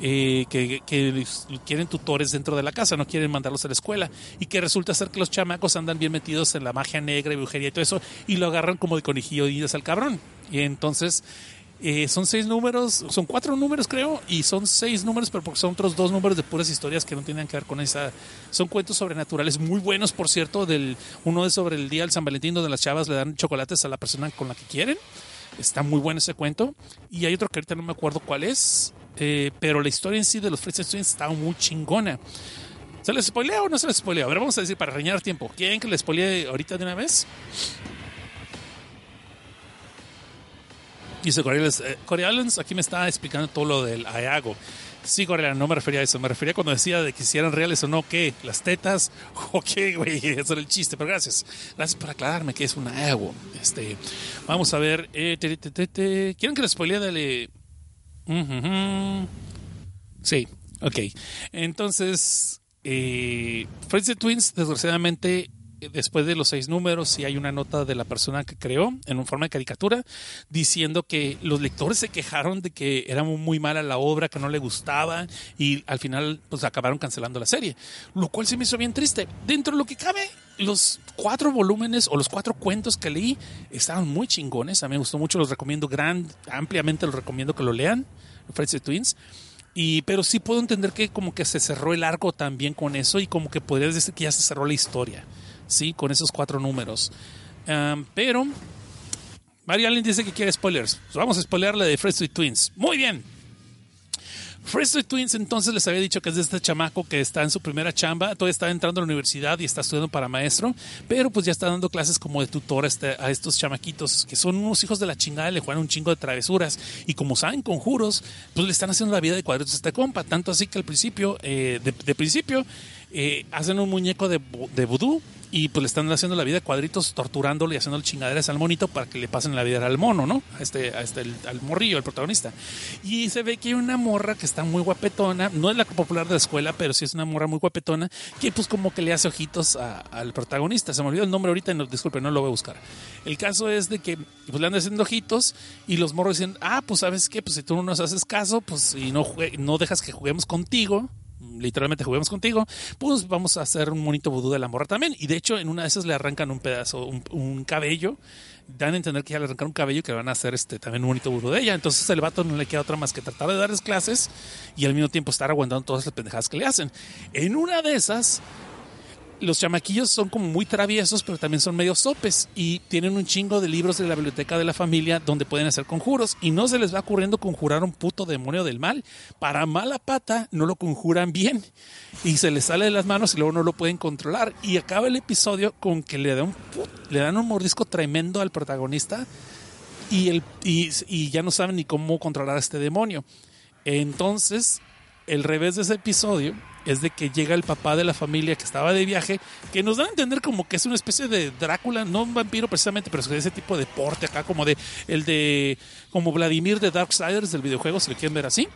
Eh, que, quieren tutores dentro de la casa, no quieren mandarlos a la escuela y que resulta ser que los chamacos andan bien metidos en la magia negra y brujería y todo eso y lo agarran como de conejillo y al cabrón. Y entonces eh, son seis números, son cuatro números creo, y son seis números, pero porque son otros dos números de puras historias que no tienen que ver con esa. Son cuentos sobrenaturales muy buenos, por cierto. Del, uno es sobre el día del San Valentín, donde las chavas le dan chocolates a la persona con la que quieren. Está muy bueno ese cuento. Y hay otro que ahorita no me acuerdo cuál es, eh, pero la historia en sí de los Freaks Twins está muy chingona. ¿Se les spoilea o no se les spoilea? A ver, vamos a decir para reñar tiempo. ¿Quieren que les spoilee ahorita de una vez? Dice Corey Islands, eh, Corey Islands, aquí me está explicando todo lo del Ayago. Sí, Corey, no me refería a eso. Me refería cuando decía de que si eran reales o no, ¿qué? ¿Las tetas? *laughs* ¿O güey? Eso era el chiste, pero gracias. Gracias por aclararme que es un Ayago. Este, vamos a ver. Eh. ¿Quieren que les spoilee? Dale. Ujujú. Sí, ok. Entonces, eh, Friends the Twins, desgraciadamente, después de los seis números, sí hay una nota de la persona que creó en un forma de caricatura diciendo que los lectores se quejaron de que era muy mala la obra, que no le gustaba y al final pues acabaron cancelando la serie, lo cual se me hizo bien triste. Dentro de lo que cabe, los cuatro volúmenes o los cuatro cuentos que leí estaban muy chingones, a mí me gustó mucho, los recomiendo ampliamente los recomiendo que lo lean, Friends the Twins. Y, pero sí puedo entender que como que se cerró el arco también con eso y como que podrías decir que ya se cerró la historia, ¿sí? Con esos cuatro números. Pero Mario Allen dice que quiere spoilers. Pues vamos a spoilerle de Fresh Street Twins. Muy bien. Fresh Street Twins entonces les había dicho que es de este chamaco que está en su primera chamba, todavía está entrando a la universidad y está estudiando para maestro, pero pues ya está dando clases como de tutor a, este- estos chamaquitos que son unos hijos de la chingada, le juegan un chingo de travesuras y como saben conjuros, pues le están haciendo la vida de cuadritos a este compa, tanto así que al principio, eh, de, principio, eh, hacen un muñeco de, de vudú y pues le están haciendo la vida cuadritos, torturándolo y haciendo chingaderas al monito para que le pasen la vida al mono, ¿no? A este, este al morrillo, el protagonista. Y se ve que hay una morra que está muy guapetona, no es la popular de la escuela, pero sí es una morra muy guapetona, que pues como que le hace ojitos al protagonista. Se me olvidó el nombre ahorita, no, disculpe, no lo voy a buscar. El caso es de que pues le andan haciendo ojitos y los morros dicen, ah, pues sabes qué, pues si tú no nos haces caso, pues y no, no dejas que juguemos contigo, literalmente juguemos contigo, pues vamos a hacer un monito vudú de la morra también. Y de hecho, en una de esas le arrancan un pedazo, un, cabello. Dan a entender que ya le arrancaron un cabello que van a hacer este también un bonito vudú de ella. Entonces el vato no le queda otra más que tratar de darles clases y al mismo tiempo estar aguantando todas las pendejadas que le hacen. En una de esas, los chamaquillos son como muy traviesos, pero también son medio sopes y tienen un chingo de libros de la biblioteca de la familia donde pueden hacer conjuros y no se les va ocurriendo conjurar un puto demonio del mal. Para mala pata no lo conjuran bien y se les sale de las manos y luego no lo pueden controlar y acaba el episodio con que le dan un, le dan un mordisco tremendo al protagonista y, el, y, y ya no saben ni cómo controlar a este demonio. Entonces, el revés de ese episodio es de que llega el papá de la familia que estaba de viaje, que nos dan a entender como que es una especie de Drácula, no un vampiro precisamente, pero es ese tipo de porte acá, como de el de como Vladimir de Darksiders del videojuego, si lo quieren ver así.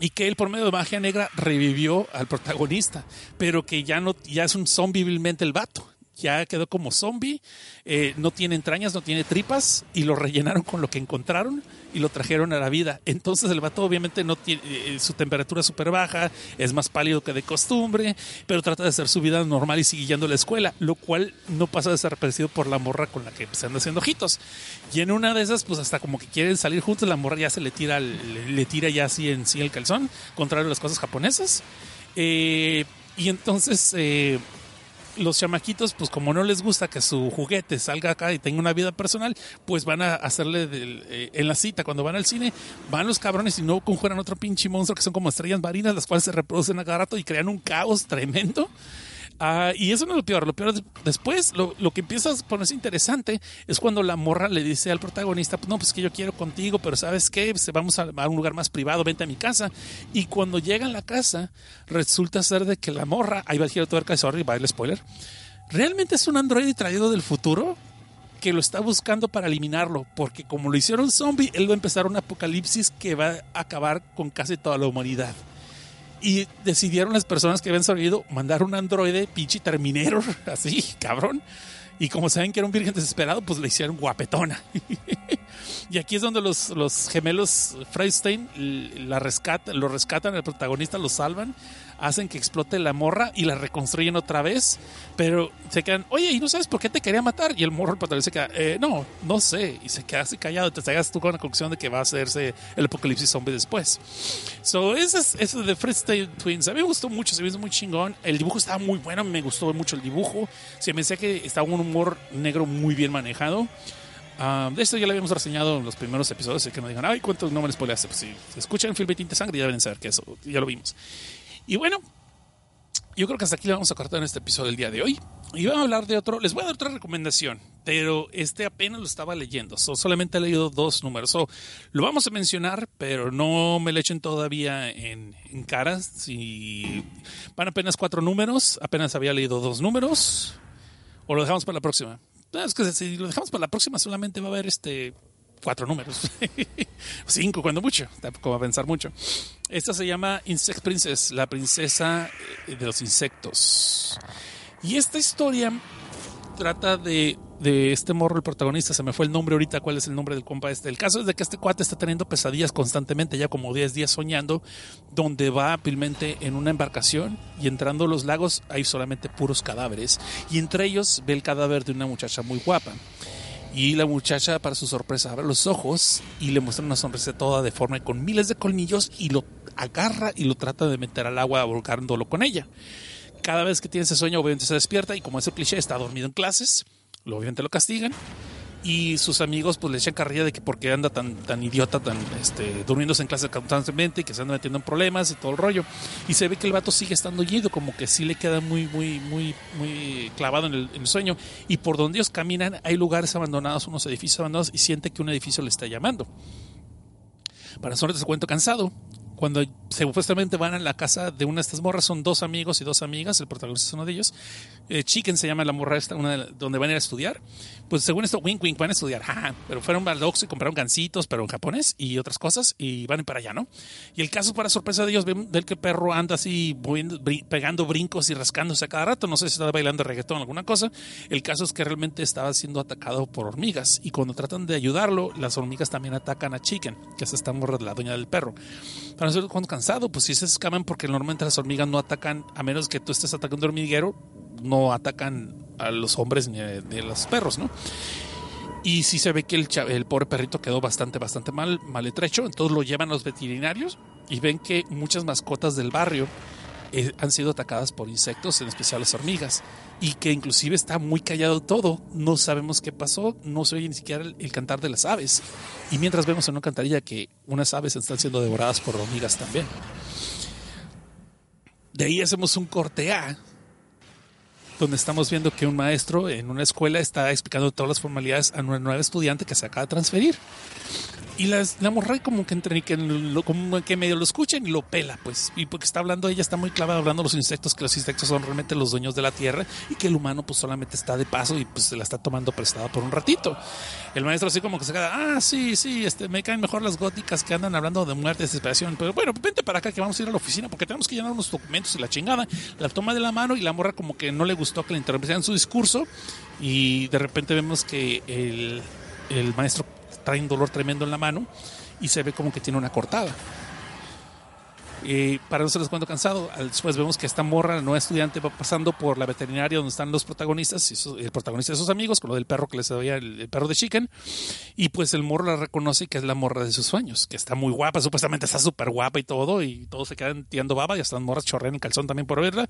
Y que él por medio de magia negra revivió al protagonista, pero que ya no, ya es un zombie vilmente el vato. Ya quedó como zombie, eh, no tiene entrañas, no tiene tripas, y lo rellenaron con lo que encontraron y lo trajeron a la vida. Entonces el vato obviamente no tiene eh, su temperatura súper baja, es más pálido que de costumbre, pero trata de hacer su vida normal y a la escuela, lo cual no pasa desapercibido por la morra con la que se anda haciendo ojitos. Y en una de esas, pues hasta como que quieren salir juntos, la morra ya se le tira, le, le tira ya así en sí el calzón, contrario a las cosas japonesas. Eh, y entonces los chamaquitos, pues como no les gusta que su juguete salga acá y tenga una vida personal, pues van a hacerle eh, en la cita, cuando van al cine, van los cabrones y no conjuran otro pinche monstruo que son como estrellas marinas, las cuales se reproducen a cada rato y crean un caos tremendo. Ah, y eso no es lo peor, lo peor es después, lo, lo que empieza a ponerse interesante es cuando la morra le dice al protagonista, pues no, pues que yo quiero contigo, pero ¿sabes qué? Pues, vamos a, a un lugar más privado, vente a mi casa. Y cuando llega a la casa, resulta ser de que la morra, ahí va el giro tuerca, sorry, va el spoiler, realmente es un androide traído del futuro que lo está buscando para eliminarlo, porque como lo hicieron zombie, él va a empezar un apocalipsis que va a acabar con casi toda la humanidad. Y decidieron las personas que habían sobrevivido mandar un androide, pinche terminero, *laughs* así, cabrón. Y como saben que era un virgen desesperado, pues le hicieron guapetona. *laughs* y aquí es donde los, los gemelos Freystein la rescatan, lo rescatan, el protagonista lo salvan, hacen que explote la morra y la reconstruyen otra vez. Pero se quedan, oye, ¿y no sabes por qué te quería matar? Y el morro, el protagonista, se queda, "Eh, no, no sé. Y se queda así callado. Te hagas tú con la conclusión de que va a hacerse el apocalipsis zombie después. So, ese es eso de Freestyle Twins. A mí me gustó mucho, se me hizo muy chingón. El dibujo estaba muy bueno, me gustó mucho el dibujo. Se me decía que estaba un humor negro muy bien manejado. Ah, de esto ya lo habíamos reseñado en los primeros episodios, así que no digan, ay, cuántos no me spoileaste. Pues si escuchan Film y Tinte Sangre, ya deben saber que eso, ya lo vimos. Y bueno, yo creo que hasta aquí le vamos a cortar en este episodio del día de hoy. Y vamos a hablar de otro, les voy a dar otra recomendación, pero este apenas lo estaba leyendo, solamente he leído dos números. lo vamos a mencionar, pero no me lo echen todavía en, en cara. Si van apenas cuatro números, apenas había leído dos números, o lo dejamos para la próxima. Es que si lo dejamos para la próxima, solamente va a haber este cuatro números. *laughs* Cinco, cuando mucho. Tampoco va a pensar mucho. Esta se llama Insect Princess, la princesa eh, de los insectos. Y esta historia trata de, de, este morro, el protagonista. Se me fue el nombre ahorita. ¿Cuál es el nombre del compa este? El caso es de que este cuate está teniendo pesadillas constantemente, ya como 10 días soñando, donde va hábilmente en una embarcación y entrando a los lagos hay solamente puros cadáveres. Y entre ellos ve el cadáver de una muchacha muy guapa. Y la muchacha, para su sorpresa, abre los ojos y le muestra una sonrisa toda deforme con miles de colmillos y lo agarra y lo trata de meter al agua volcándolo con ella. Cada vez que tiene ese sueño, obviamente se despierta y como es el cliché, está dormido en clases, obviamente lo castigan y sus amigos pues le echan carrilla de que porque anda tan tan idiota, tan este durmiéndose en clase constantemente y que se anda metiendo en problemas y todo el rollo. Y se ve que el vato sigue estando yido, como que sí le queda muy muy muy muy clavado en el, sueño y por donde ellos caminan hay lugares abandonados, unos edificios abandonados y siente que un edificio le está llamando. Para suerte se cuento cansado cuando supuestamente van a la casa de una de estas morras, son dos amigos y dos amigas, el protagonista es uno de ellos. Eh, Chicken se llama la morra esta, una donde van a ir a estudiar. Pues según esto, wink wink, van a estudiar. pero fueron al Oxxo y compraron gancitos, pero en japonés y otras cosas, y van para allá, ¿no? Y el caso, para sorpresa de ellos, ven del que el perro anda así pegando brincos y rascándose a cada rato. No sé si estaba bailando reggaetón o alguna cosa. El caso es que realmente estaba siendo atacado por hormigas. Y cuando tratan de ayudarlo, las hormigas también atacan a Chicken, que es esta morra de la dueña del perro cuando cansado, pues si se escaman porque normalmente las hormigas no atacan, a menos que tú estés atacando hormiguero, no atacan a los hombres ni a, los perros, ¿no? Y sí se ve que el, el, pobre perrito quedó bastante, bastante mal, maltrecho. Entonces lo llevan a los veterinarios y ven que muchas mascotas del barrio eh, han sido atacadas por insectos, en especial las hormigas, y que inclusive está muy callado todo. No sabemos qué pasó, no se oye ni siquiera el, cantar de las aves. Y mientras vemos en una cantarilla que unas aves están siendo devoradas por hormigas también. De ahí hacemos un corte A, donde estamos viendo que un maestro en una escuela está explicando todas las formalidades a una nueva estudiante que se acaba de transferir. Y la, la morra como que entre que, lo, como que medio lo escuchen y lo pela, pues. Y porque está hablando, ella está muy clavada hablando de los insectos, que los insectos son realmente los dueños de la tierra y que el humano pues solamente está de paso y pues se la está tomando prestada por un ratito. El maestro así como que se queda, ah, sí, sí, este, me caen mejor las góticas que andan hablando de muerte, desesperación. Pero bueno, vente para acá que vamos a ir a la oficina porque tenemos que llenar unos documentos y la chingada. La toma de la mano y la morra como que no le gustó que le interrumpieran su discurso y de repente vemos que el, el maestro trae un dolor tremendo en la mano y se ve como que tiene una cortada. Eh, para no se les cuento cansado, después vemos que esta morra, la nueva estudiante, va pasando por la veterinaria donde están los protagonistas, y el protagonista de sus amigos, con lo del perro que les había, el, perro de Chicken, y pues el morro la reconoce que es la morra de sus sueños, que está muy guapa, supuestamente está súper guapa y todo, y todos se quedan tirando baba, y hasta las morras chorrean el calzón también por verla,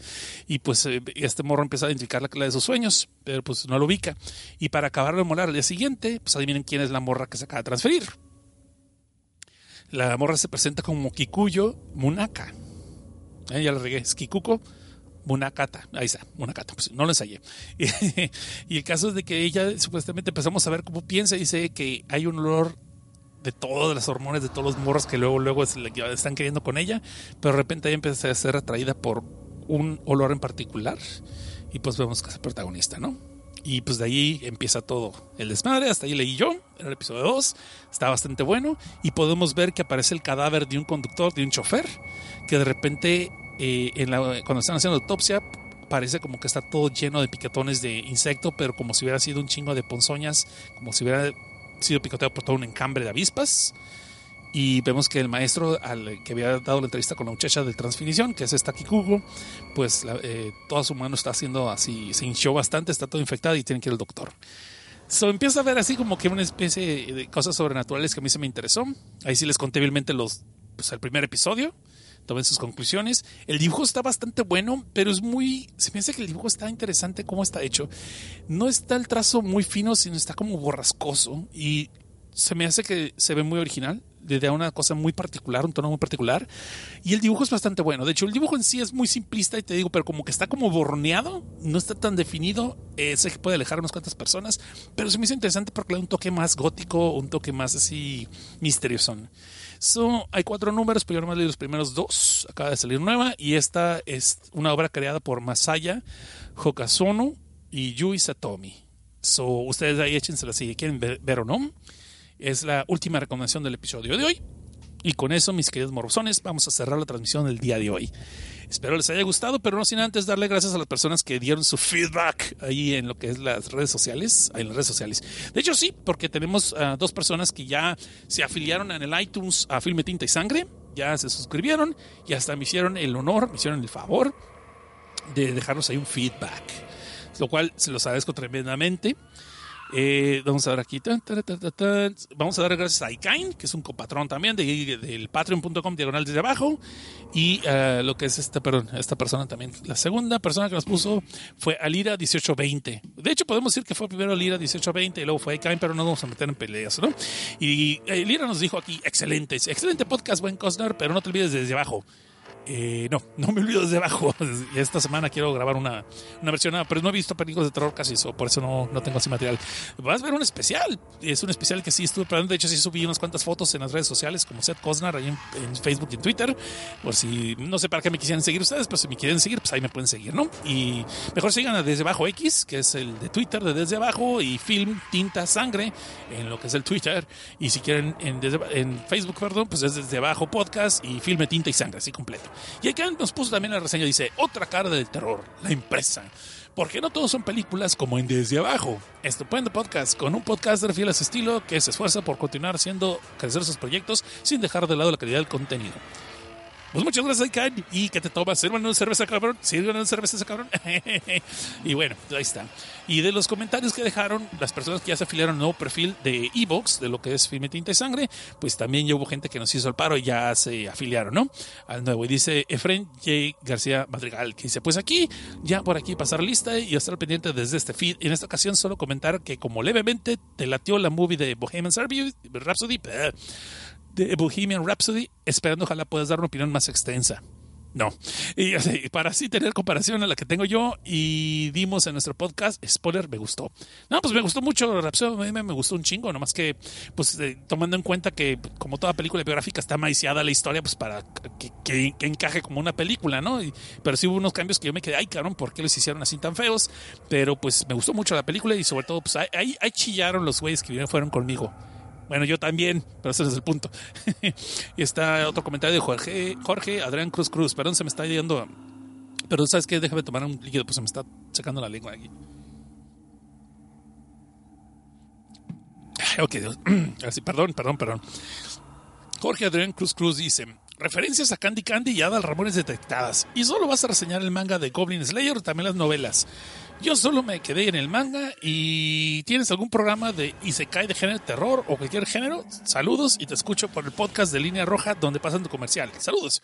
y pues eh, este morro empieza a identificar la, la de sus sueños, pero pues no lo ubica. Y para acabar de molar al día siguiente, pues adivinen quién es la morra que se acaba de transferir la morra se presenta como Kikuyo Munaka. Eh, ya la regué, es Kikuko Munakata. Ahí está, Munakata. Pues no lo ensayé. *laughs* y el caso es de que ella supuestamente empezamos a ver cómo piensa y dice que hay un olor de todas las hormonas de todos los morros que luego luego están queriendo con ella, pero de repente ella empieza a ser atraída por un olor en particular y pues vemos que es el protagonista, ¿no? Y pues de ahí empieza todo el desmadre. Hasta ahí leí yo, en el episodio 2. Está bastante bueno. Y podemos ver que aparece el cadáver de un conductor, de un chofer, que de repente, eh, en la, cuando están haciendo autopsia, parece como que está todo lleno de piquetones de insecto, pero como si hubiera sido un chingo de ponzoñas, como si hubiera sido picoteado por todo un encambre de avispas y vemos que el maestro al que había dado la entrevista con la muchacha de transfinición, que es esta Kikugo, pues eh, toda su mano está haciendo así, se hinchó bastante, está todo infectado y tiene que ir al doctor. So, empieza a ver así como que una especie de cosas sobrenaturales que a mí se me interesó. Ahí sí les conté vilmente los, pues, el primer episodio, tomen sus conclusiones. El dibujo está bastante bueno, pero es muy, se piensa que el dibujo está interesante cómo está hecho. No está el trazo muy fino, sino está como borrascoso y se me hace que se ve muy original le da una cosa muy particular, un tono muy particular. Y el dibujo es bastante bueno. De hecho, el dibujo en sí es muy simplista y te digo, pero como que está como borneado, no está tan definido. Eh, sé que puede alejar a unas cuantas personas, pero se me hizo interesante porque le da un toque más gótico, un toque más así misterioso. So, hay cuatro números, pero yo nomás leí los primeros dos. Acaba de salir nueva y esta es una obra creada por Masaya Hokazono y Yui Satomi. So, ustedes ahí échensela si quieren ver o no. Es la última recomendación del episodio de hoy. Y con eso, mis queridos morbosones, vamos a cerrar la transmisión del día de hoy. Espero les haya gustado, pero no sin antes darle gracias a las personas que dieron su feedback ahí en lo que es las redes sociales, en las redes sociales. De hecho, sí, porque tenemos a dos personas que ya se afiliaron en el iTunes a Filme Tinta y Sangre, ya se suscribieron y hasta me hicieron el honor, me hicieron el favor de dejarnos ahí un feedback, lo cual se los agradezco tremendamente. Eh, vamos a ver aquí. Vamos a dar gracias a Ikain, que es un copatrón también de, del patreon.com diagonal desde abajo. Y uh, lo que es esta, perdón, esta persona también. La segunda persona que nos puso fue Alira 1820. De hecho, podemos decir que fue primero Alira 1820 y luego fue Ikain, pero no nos vamos a meter en peleas, ¿no? Y Alira nos dijo aquí: excelente, excelente podcast, buen Cosner, pero no te olvides desde abajo. Eh, no, *laughs* no me olvido desde abajo. Esta semana quiero grabar una, una versión, pero no he visto películas de terror casi eso, por eso no, no tengo así material. Vas a ver un especial. Es un especial que sí estuve planeando. De hecho, sí subí unas cuantas fotos en las redes sociales, como Seth Cosnar, ahí en, en, Facebook y en Twitter. Por si no sé para qué me quisieran seguir ustedes, pero si me quieren seguir, pues ahí me pueden seguir, ¿no? Y mejor sigan a Desde Abajo X, que es el de Twitter de Desde Abajo, y Film Tinta Sangre, en lo que es el Twitter. Y si quieren en, desde, en Facebook, perdón, pues es Desde Abajo Podcast y Filme Tinta y Sangre, así completo. Y acá nos puso también la reseña, dice, otra cara del terror, la empresa. Porque no todos son películas como en Desde Abajo. Estupendo podcast con un podcaster fiel a su estilo que se esfuerza por continuar haciendo crecer sus proyectos sin dejar de lado la calidad del contenido. Pues muchas gracias, Icán. ¿Y que te tomas? ¿Sirvan una cerveza, cabrón? ¿Sirvan una cerveza, cabrón? *laughs* y bueno, ahí está. Y de los comentarios que dejaron, las personas que ya se afiliaron al nuevo perfil de Evox, de lo que es Filme Tinta y Sangre, pues también ya hubo gente que nos hizo el paro y ya se afiliaron, ¿no? Al nuevo. Y dice Efren J. García Madrigal, que dice, pues aquí, ya por aquí pasar lista y estar pendiente desde este feed. En esta ocasión solo comentar que como levemente te latió la movie de Bohemian Rhapsody, de Bohemian Rhapsody, esperando ojalá puedas dar una opinión más extensa. No. *laughs* Y para así tener comparación a la que tengo yo y dimos en nuestro podcast, spoiler, me gustó. No, pues me gustó mucho Rhapsody, me, me gustó un chingo, nomás que, pues eh, tomando en cuenta que como toda película biográfica está maiciada la historia, pues para que, encaje como una película, ¿no? Pero sí hubo unos cambios que yo me quedé, ay cabrón, ¿por qué los hicieron así tan feos? Pero pues me gustó mucho la película y sobre todo, pues ahí, ahí chillaron los güeyes que fueron conmigo. Bueno, yo también, pero ese es el punto. *laughs* y está otro comentario de Jorge, Jorge Adrián Cruz Cruz. Perdón, se me está yendo. Pero ¿sabes qué? Déjame tomar un líquido, pues se me está secando la lengua aquí. Ok, *clears throat* así, perdón, perdón, perdón. Jorge Adrián Cruz Cruz dice: Referencias a Candy Candy y Adal Ramones detectadas. Y solo vas a reseñar el manga de Goblin Slayer o también las novelas. Yo solo me quedé en el manga y tienes algún programa de Isekai de género terror o cualquier género, saludos y te escucho por el podcast de Línea Roja donde pasan tu comercial. Saludos.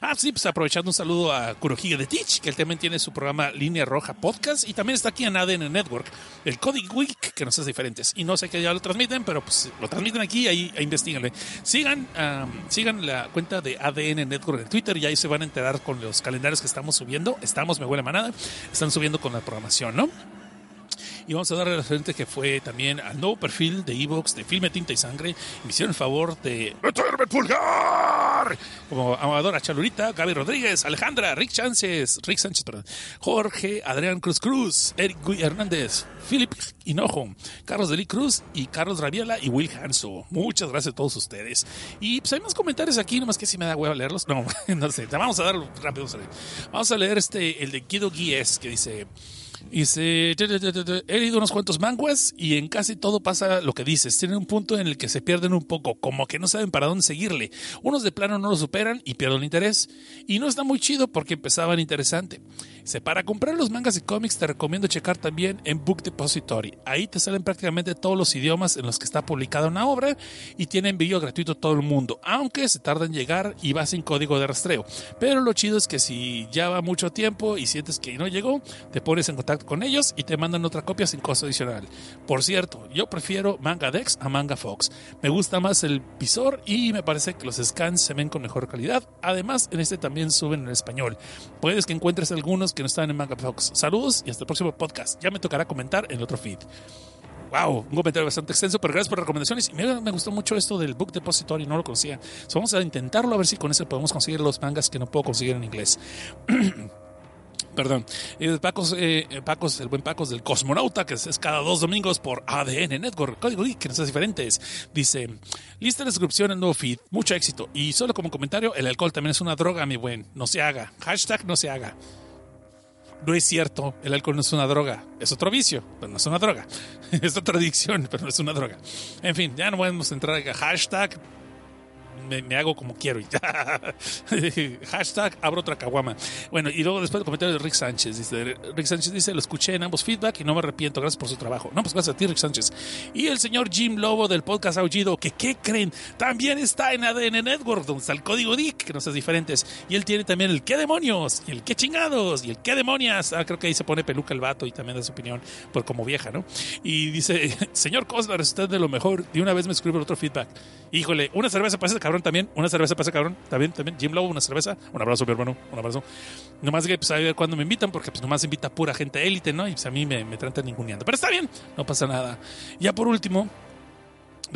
Ah, sí, pues aprovechando un saludo a Kurohige de Teach, que él también tiene su programa Línea Roja Podcast y también está aquí en ADN Network, el Coding Week, que nos hace diferentes. Y no sé qué ya lo transmiten, pero pues lo transmiten aquí, ahí, ahí investiganle. Sigan, um, sigan la cuenta de ADN Network en Twitter y ahí se van a enterar con los calendarios que estamos subiendo. Estamos, me huele manada, están subiendo con la programación. Y vamos a darle la frente que fue también al nuevo perfil de Evox de Filme Tinta y Sangre. Me hicieron favor de meterme pulgar como Amadora Chalurita, Gaby Rodríguez, Alejandra, Rick Sánchez, Rick Sánchez, Jorge, Adrián Cruz Cruz, Eric Gui Hernández, Philip Hinojo, Carlos Deli Cruz y Carlos Rabiela y Will Hanso. Muchas gracias a todos ustedes. Y pues hay más comentarios aquí, nomás que si me da huevo leerlos. No, *laughs* no sé, vamos a dar rápido. Vamos a leer este, el de Guido Guíes, que dice. Dice, he leído unos cuantos manguas y en casi todo pasa lo que dices. Tienen un punto en el que se pierden un poco, como que no saben para dónde seguirle. Unos de plano no lo superan y pierdo el interés. Y no está muy chido porque empezaban interesante. Dice, para comprar los mangas y cómics te recomiendo checar también en Book Depository. Ahí te salen prácticamente todos los idiomas en los que está publicada una obra y tiene envío gratuito todo el mundo, aunque se tarda en llegar y va sin código de rastreo. Pero lo chido es que si ya va mucho tiempo y sientes que no llegó, te pones en contacto con ellos y te mandan otra copia sin costo adicional. Por cierto, yo prefiero Manga Dex a Manga Fox. Me gusta más el visor y me parece que los scans se ven con mejor calidad. Además, en este también suben en español. Puedes que encuentres algunos que no están en Manga Fox. Saludos y hasta el próximo podcast. Ya me tocará comentar en otro feed. Wow, un comentario bastante extenso, pero gracias por las recomendaciones. Y me, gustó mucho esto del Book Depository, no lo conocía. Vamos a intentarlo a ver si con eso podemos conseguir los mangas que no puedo conseguir en inglés. *clears throat* Perdón. Eh, Pacos, eh, Pacos, el buen Pacos del Cosmonauta, que es, cada dos domingos por ADN Network, código geek, que no diferentes. Dice, lista de descripción en nuevo feed, mucho éxito. Y solo como comentario, el alcohol también es una droga, mi buen. No se haga. Hashtag no se haga. No es cierto, el alcohol no es una droga, es otro vicio, pero no es una droga. *laughs* es otra adicción, pero no es una droga. En fin, ya no podemos entrar a hashtag me, hago como quiero. Y *laughs* Hashtag abro otra caguama. Bueno, y luego después el comentario de Rick Sánchez. Dice, Rick Sánchez dice, lo escuché en ambos feedback y no me arrepiento. Gracias por su trabajo. No, pues gracias a ti, Rick Sánchez. Y el señor Jim Lobo del podcast Aullido, que ¿qué creen? También está en ADN Network, donde está el código DIC, que no es diferentes. Y él tiene también el qué demonios, y el qué chingados, y el qué demonias. Ah, creo que ahí se pone peluca el vato y también da su opinión, por como vieja, ¿no? Y dice, *laughs* señor Coslar, usted de lo mejor. De una vez me escribe otro feedback. Híjole, una cerveza para ese cabrón también, una cerveza para ese cabrón, también, también. Jim Lobo, una cerveza. Un abrazo, mi hermano, un abrazo. Nomás que pues a ver cuándo me invitan, porque pues nomás invita pura gente élite, ¿no? Y pues a mí me, me tratan ninguneando. Pero está bien, no pasa nada. Ya por último,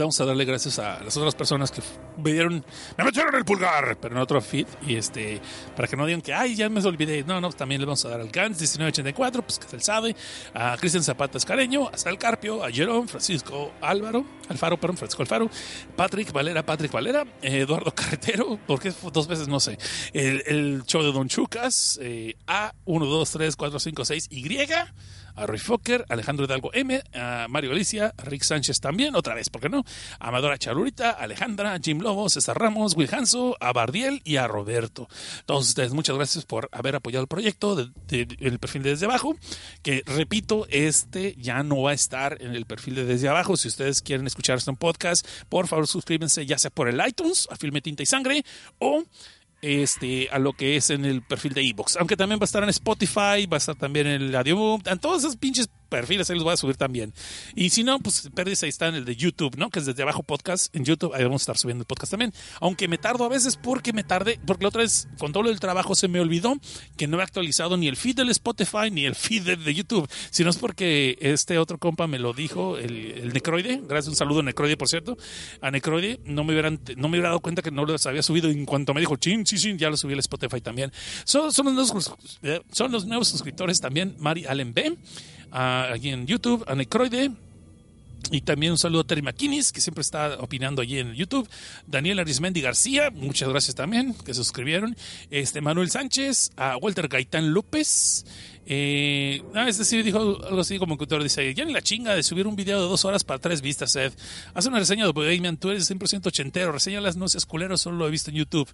vamos a darle gracias a las otras personas que me dieron, me metieron el pulgar, pero en otro feed. Y este, para que no digan que, ay, ya me olvidé. No, no, también le vamos a dar al Gans 1984, pues que es el SADE, a Cristian Zapata Escareño, a Sal Carpio, a Jerón, Francisco Álvaro, Alfaro, perdón, Francisco Alfaro, Patrick Valera, Patrick Valera, eh, Eduardo Carretero, porque dos veces no sé, el, show de Don Chucas, eh, A, 1, 2, 3, 4, 5, 6, Y a Roy Fokker, Alejandro Hidalgo M, a Mario Galicia, Rick Sánchez también, otra vez, ¿por qué no? Amadora Charurita, Alejandra, Jim Lobo, César Ramos, Will Hanso, a Bardiel y a Roberto. Todos ustedes, muchas gracias por haber apoyado el proyecto del de, de, el perfil de Desde Abajo, que repito, este ya no va a estar en el perfil de Desde Abajo. Si ustedes quieren escuchar este podcast, por favor suscríbanse ya sea por el iTunes, a Filme Tinta y Sangre, o este, a lo que es en el perfil de Evox. Aunque también va a estar en Spotify, va a estar también en el Audioboom, en todos esos pinches perfiles ahí los voy a subir también. Y si no, pues perdis ahí está en el de YouTube, ¿no? Que es desde abajo podcast en YouTube, ahí vamos a estar subiendo el podcast también. Aunque me tardo a veces porque me tardé, porque la otra vez con todo el trabajo se me olvidó que no he actualizado ni el feed del Spotify ni el feed de, de YouTube, sino es porque este otro compa me lo dijo, el, Necroide, gracias, un saludo a Necroide por cierto, a Necroide no me hubieran, no me hubiera dado cuenta que no los había subido en cuanto me dijo, chin, sí, sí, ya lo subí al Spotify también. Son, son, los, nuevos, son los nuevos suscriptores también, Mari Allen B, Uh, aquí en YouTube, a Necroide. Y también un saludo a Terry McKinnis, que siempre está opinando allí en YouTube. Daniel Arismendi García, muchas gracias también, que se suscribieron. Este, Manuel Sánchez, a Walter Gaitán López. Eh, ah, dijo algo así como que dice, ya ni la chinga de subir un video de dos horas para tres vistas, Ed. Haz una reseña de Bohemian, tú eres 100% ochentero, reseña las no seas culero, solo lo he visto en YouTube.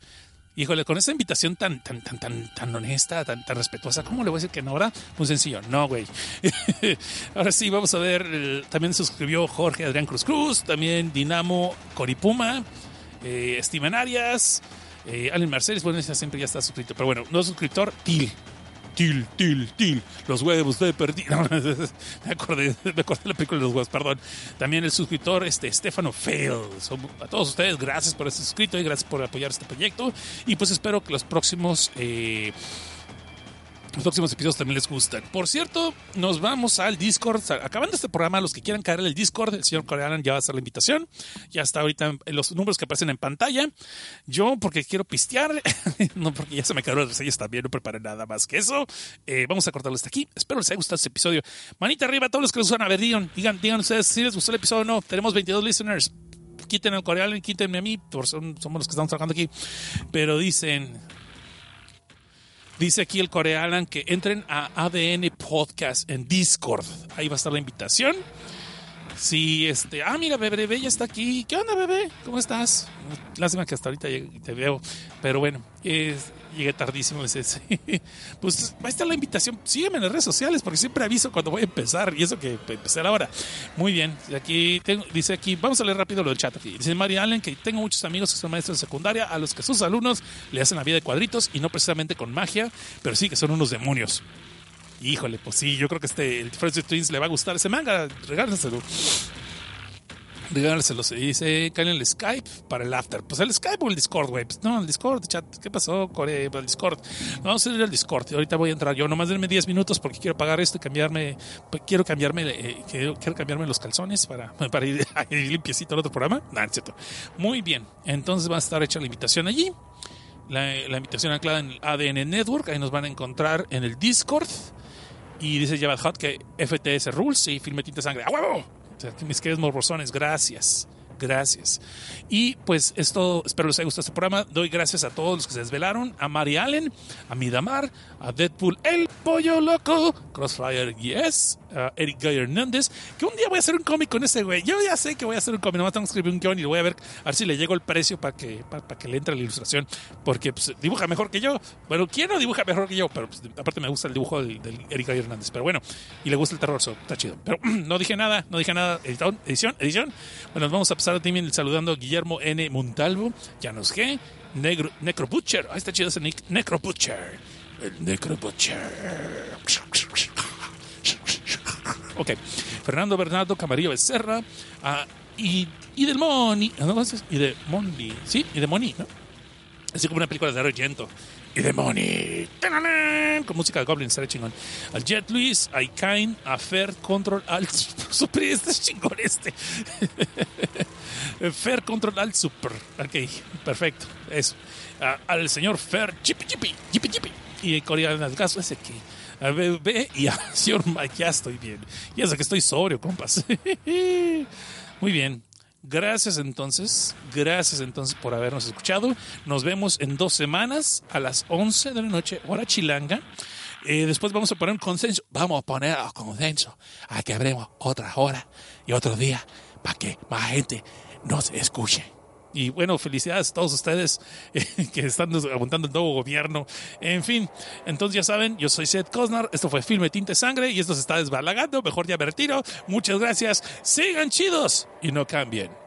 Híjole, con esta invitación tan, tan, tan, tan, tan honesta, tan, tan respetuosa, ¿cómo le voy a decir que no ahora? Muy sencillo, no, güey. *laughs* ahora sí, vamos a ver, el, también suscribió Jorge Adrián Cruz Cruz, también Dinamo Coripuma, eh, Arias, eh, Allen Mercedes, bueno, siempre ya está suscrito, pero bueno, no suscriptor, Til. Til, til, til, los huevos de perdido. *laughs* Me acordé, me acordé de la película de los huevos, perdón. También el suscriptor, este, Stefano Fail. A todos ustedes, gracias por este suscrito y gracias por apoyar este proyecto. Y pues espero que los próximos. Eh, los próximos episodios también les gustan. Por cierto, nos vamos al Discord. Acabando este programa, los que quieran caer en el Discord, el señor Coreanan ya va a hacer la invitación. Ya está ahorita en los números que aparecen en pantalla. Yo, porque quiero pistear, *laughs* no porque ya se me quedaron las reseñas también, no preparé nada más que eso. Eh, vamos a cortarlo hasta aquí. Espero les haya gustado este episodio. Manita arriba a todos los que nos usan. A ver, digan, digan, digan ustedes si les gustó el episodio o no. Tenemos 22 listeners. Quiten el Coreanan, quítenme a mí, somos los que estamos trabajando aquí. Pero dicen, Dice aquí el coreano que entren a ADN Podcast en Discord. Ahí va a estar la invitación. Sí, este. Ah, mira, bebé, ya está aquí. ¿Qué onda, bebé? ¿Cómo estás? Lástima que hasta ahorita te veo. Pero bueno, llegué tardísimo. Ese, sí. *laughs* Pues ahí está la invitación. Sígueme en las redes sociales porque siempre aviso cuando voy a empezar. Y eso que empezar ahora. Muy bien. Aquí tengo, dice aquí, vamos a leer rápido lo del chat aquí. Dice María Allen que tengo muchos amigos que son maestros de secundaria a los que sus alumnos le hacen la vida de cuadritos y no precisamente con magia, pero sí que son unos demonios. Híjole, pues sí, yo creo que este, el Friends Twins le va a gustar ese manga. Regálenselo. Regálenselo. Se dice, caen en el Skype para el after. Pues el Skype o el Discord, güey. Pues no, el Discord, chat. ¿Qué pasó, Core? El Discord. Vamos a ir al Discord. Ahorita voy a entrar yo. Nomás denme 10 minutos porque quiero pagar esto y cambiarme. pues, Quiero cambiarme, eh, quiero, cambiarme los calzones para, *laughs* para *laughs* ir, limpiecito al otro programa. Es cierto. Muy bien. Entonces va a estar hecha la invitación allí. La, la invitación anclada en el ADN Network. Ahí nos van a encontrar en el Discord. Y dice Javad Hot que FTS Rules y Filme Tinta Sangre. ¡A huevo! Mis queridos morbosones, gracias. Gracias. Y pues esto, espero les haya gustado este programa. Doy gracias a todos los que se desvelaron: a Mary Allen, a Midamar, a Deadpool, el pollo loco, Crossfire Yes, a Eric Guy Hernández. Que un día voy a hacer un cómic con ese güey. Yo ya sé que voy a hacer un cómic. Nomás tengo que escribir un guion y voy a ver, a ver si le llego el precio para que, para, que le entre la ilustración. Porque pues, dibuja mejor que yo. Bueno, ¿quién no dibuja mejor que yo? Pero pues, aparte me gusta el dibujo del, del Eric Guy Hernández. Pero bueno, y le gusta el terror, so, está chido. Pero *clears throat* no dije nada, no dije nada. Edición, edición. Bueno, nos vamos a pasar también saludando a Guillermo N. Montalvo, Janos G, Negro, Necro Butcher. Ahí está chido ese Nic- Necro Butcher. El Necro Butcher. Ok. Fernando Bernardo Camarillo Becerra. ah, y, y del Moni. ¿no? Entonces, Y de Moni. Sí, y de Moni, ¿no? Así como una película de Argento. Y de Money. ¡Tananán! Con música de Goblin, estaré chingón. Al Jet Luis, a Ikain, a Fer, Control, Alt, Super. *laughs* Este es chingón este. *laughs* Fer, Control, Alt, Super. Ok, perfecto. Eso. Al señor Fer, Chipi, Chipi, Chipi, Chipi. Y Coreano el caso ese que. A bebé y a *laughs* señor Mike, ya estoy bien. Y eso que estoy sobrio, compas. Muy bien. Gracias entonces, gracias entonces por habernos escuchado. Nos vemos en dos semanas a las 11 de la noche, hora chilanga. Eh, después vamos a poner un consenso. Vamos a poner un consenso a que abremos otra hora y otro día para que más gente nos escuche. Y bueno, felicidades a todos ustedes *laughs* que están aguantando el nuevo gobierno. En fin, entonces ya saben, yo soy Seth Cosnar, esto fue Filme Tinte Sangre y esto se está desbalagando, mejor ya me retiro. Muchas gracias, sigan chidos y no cambien.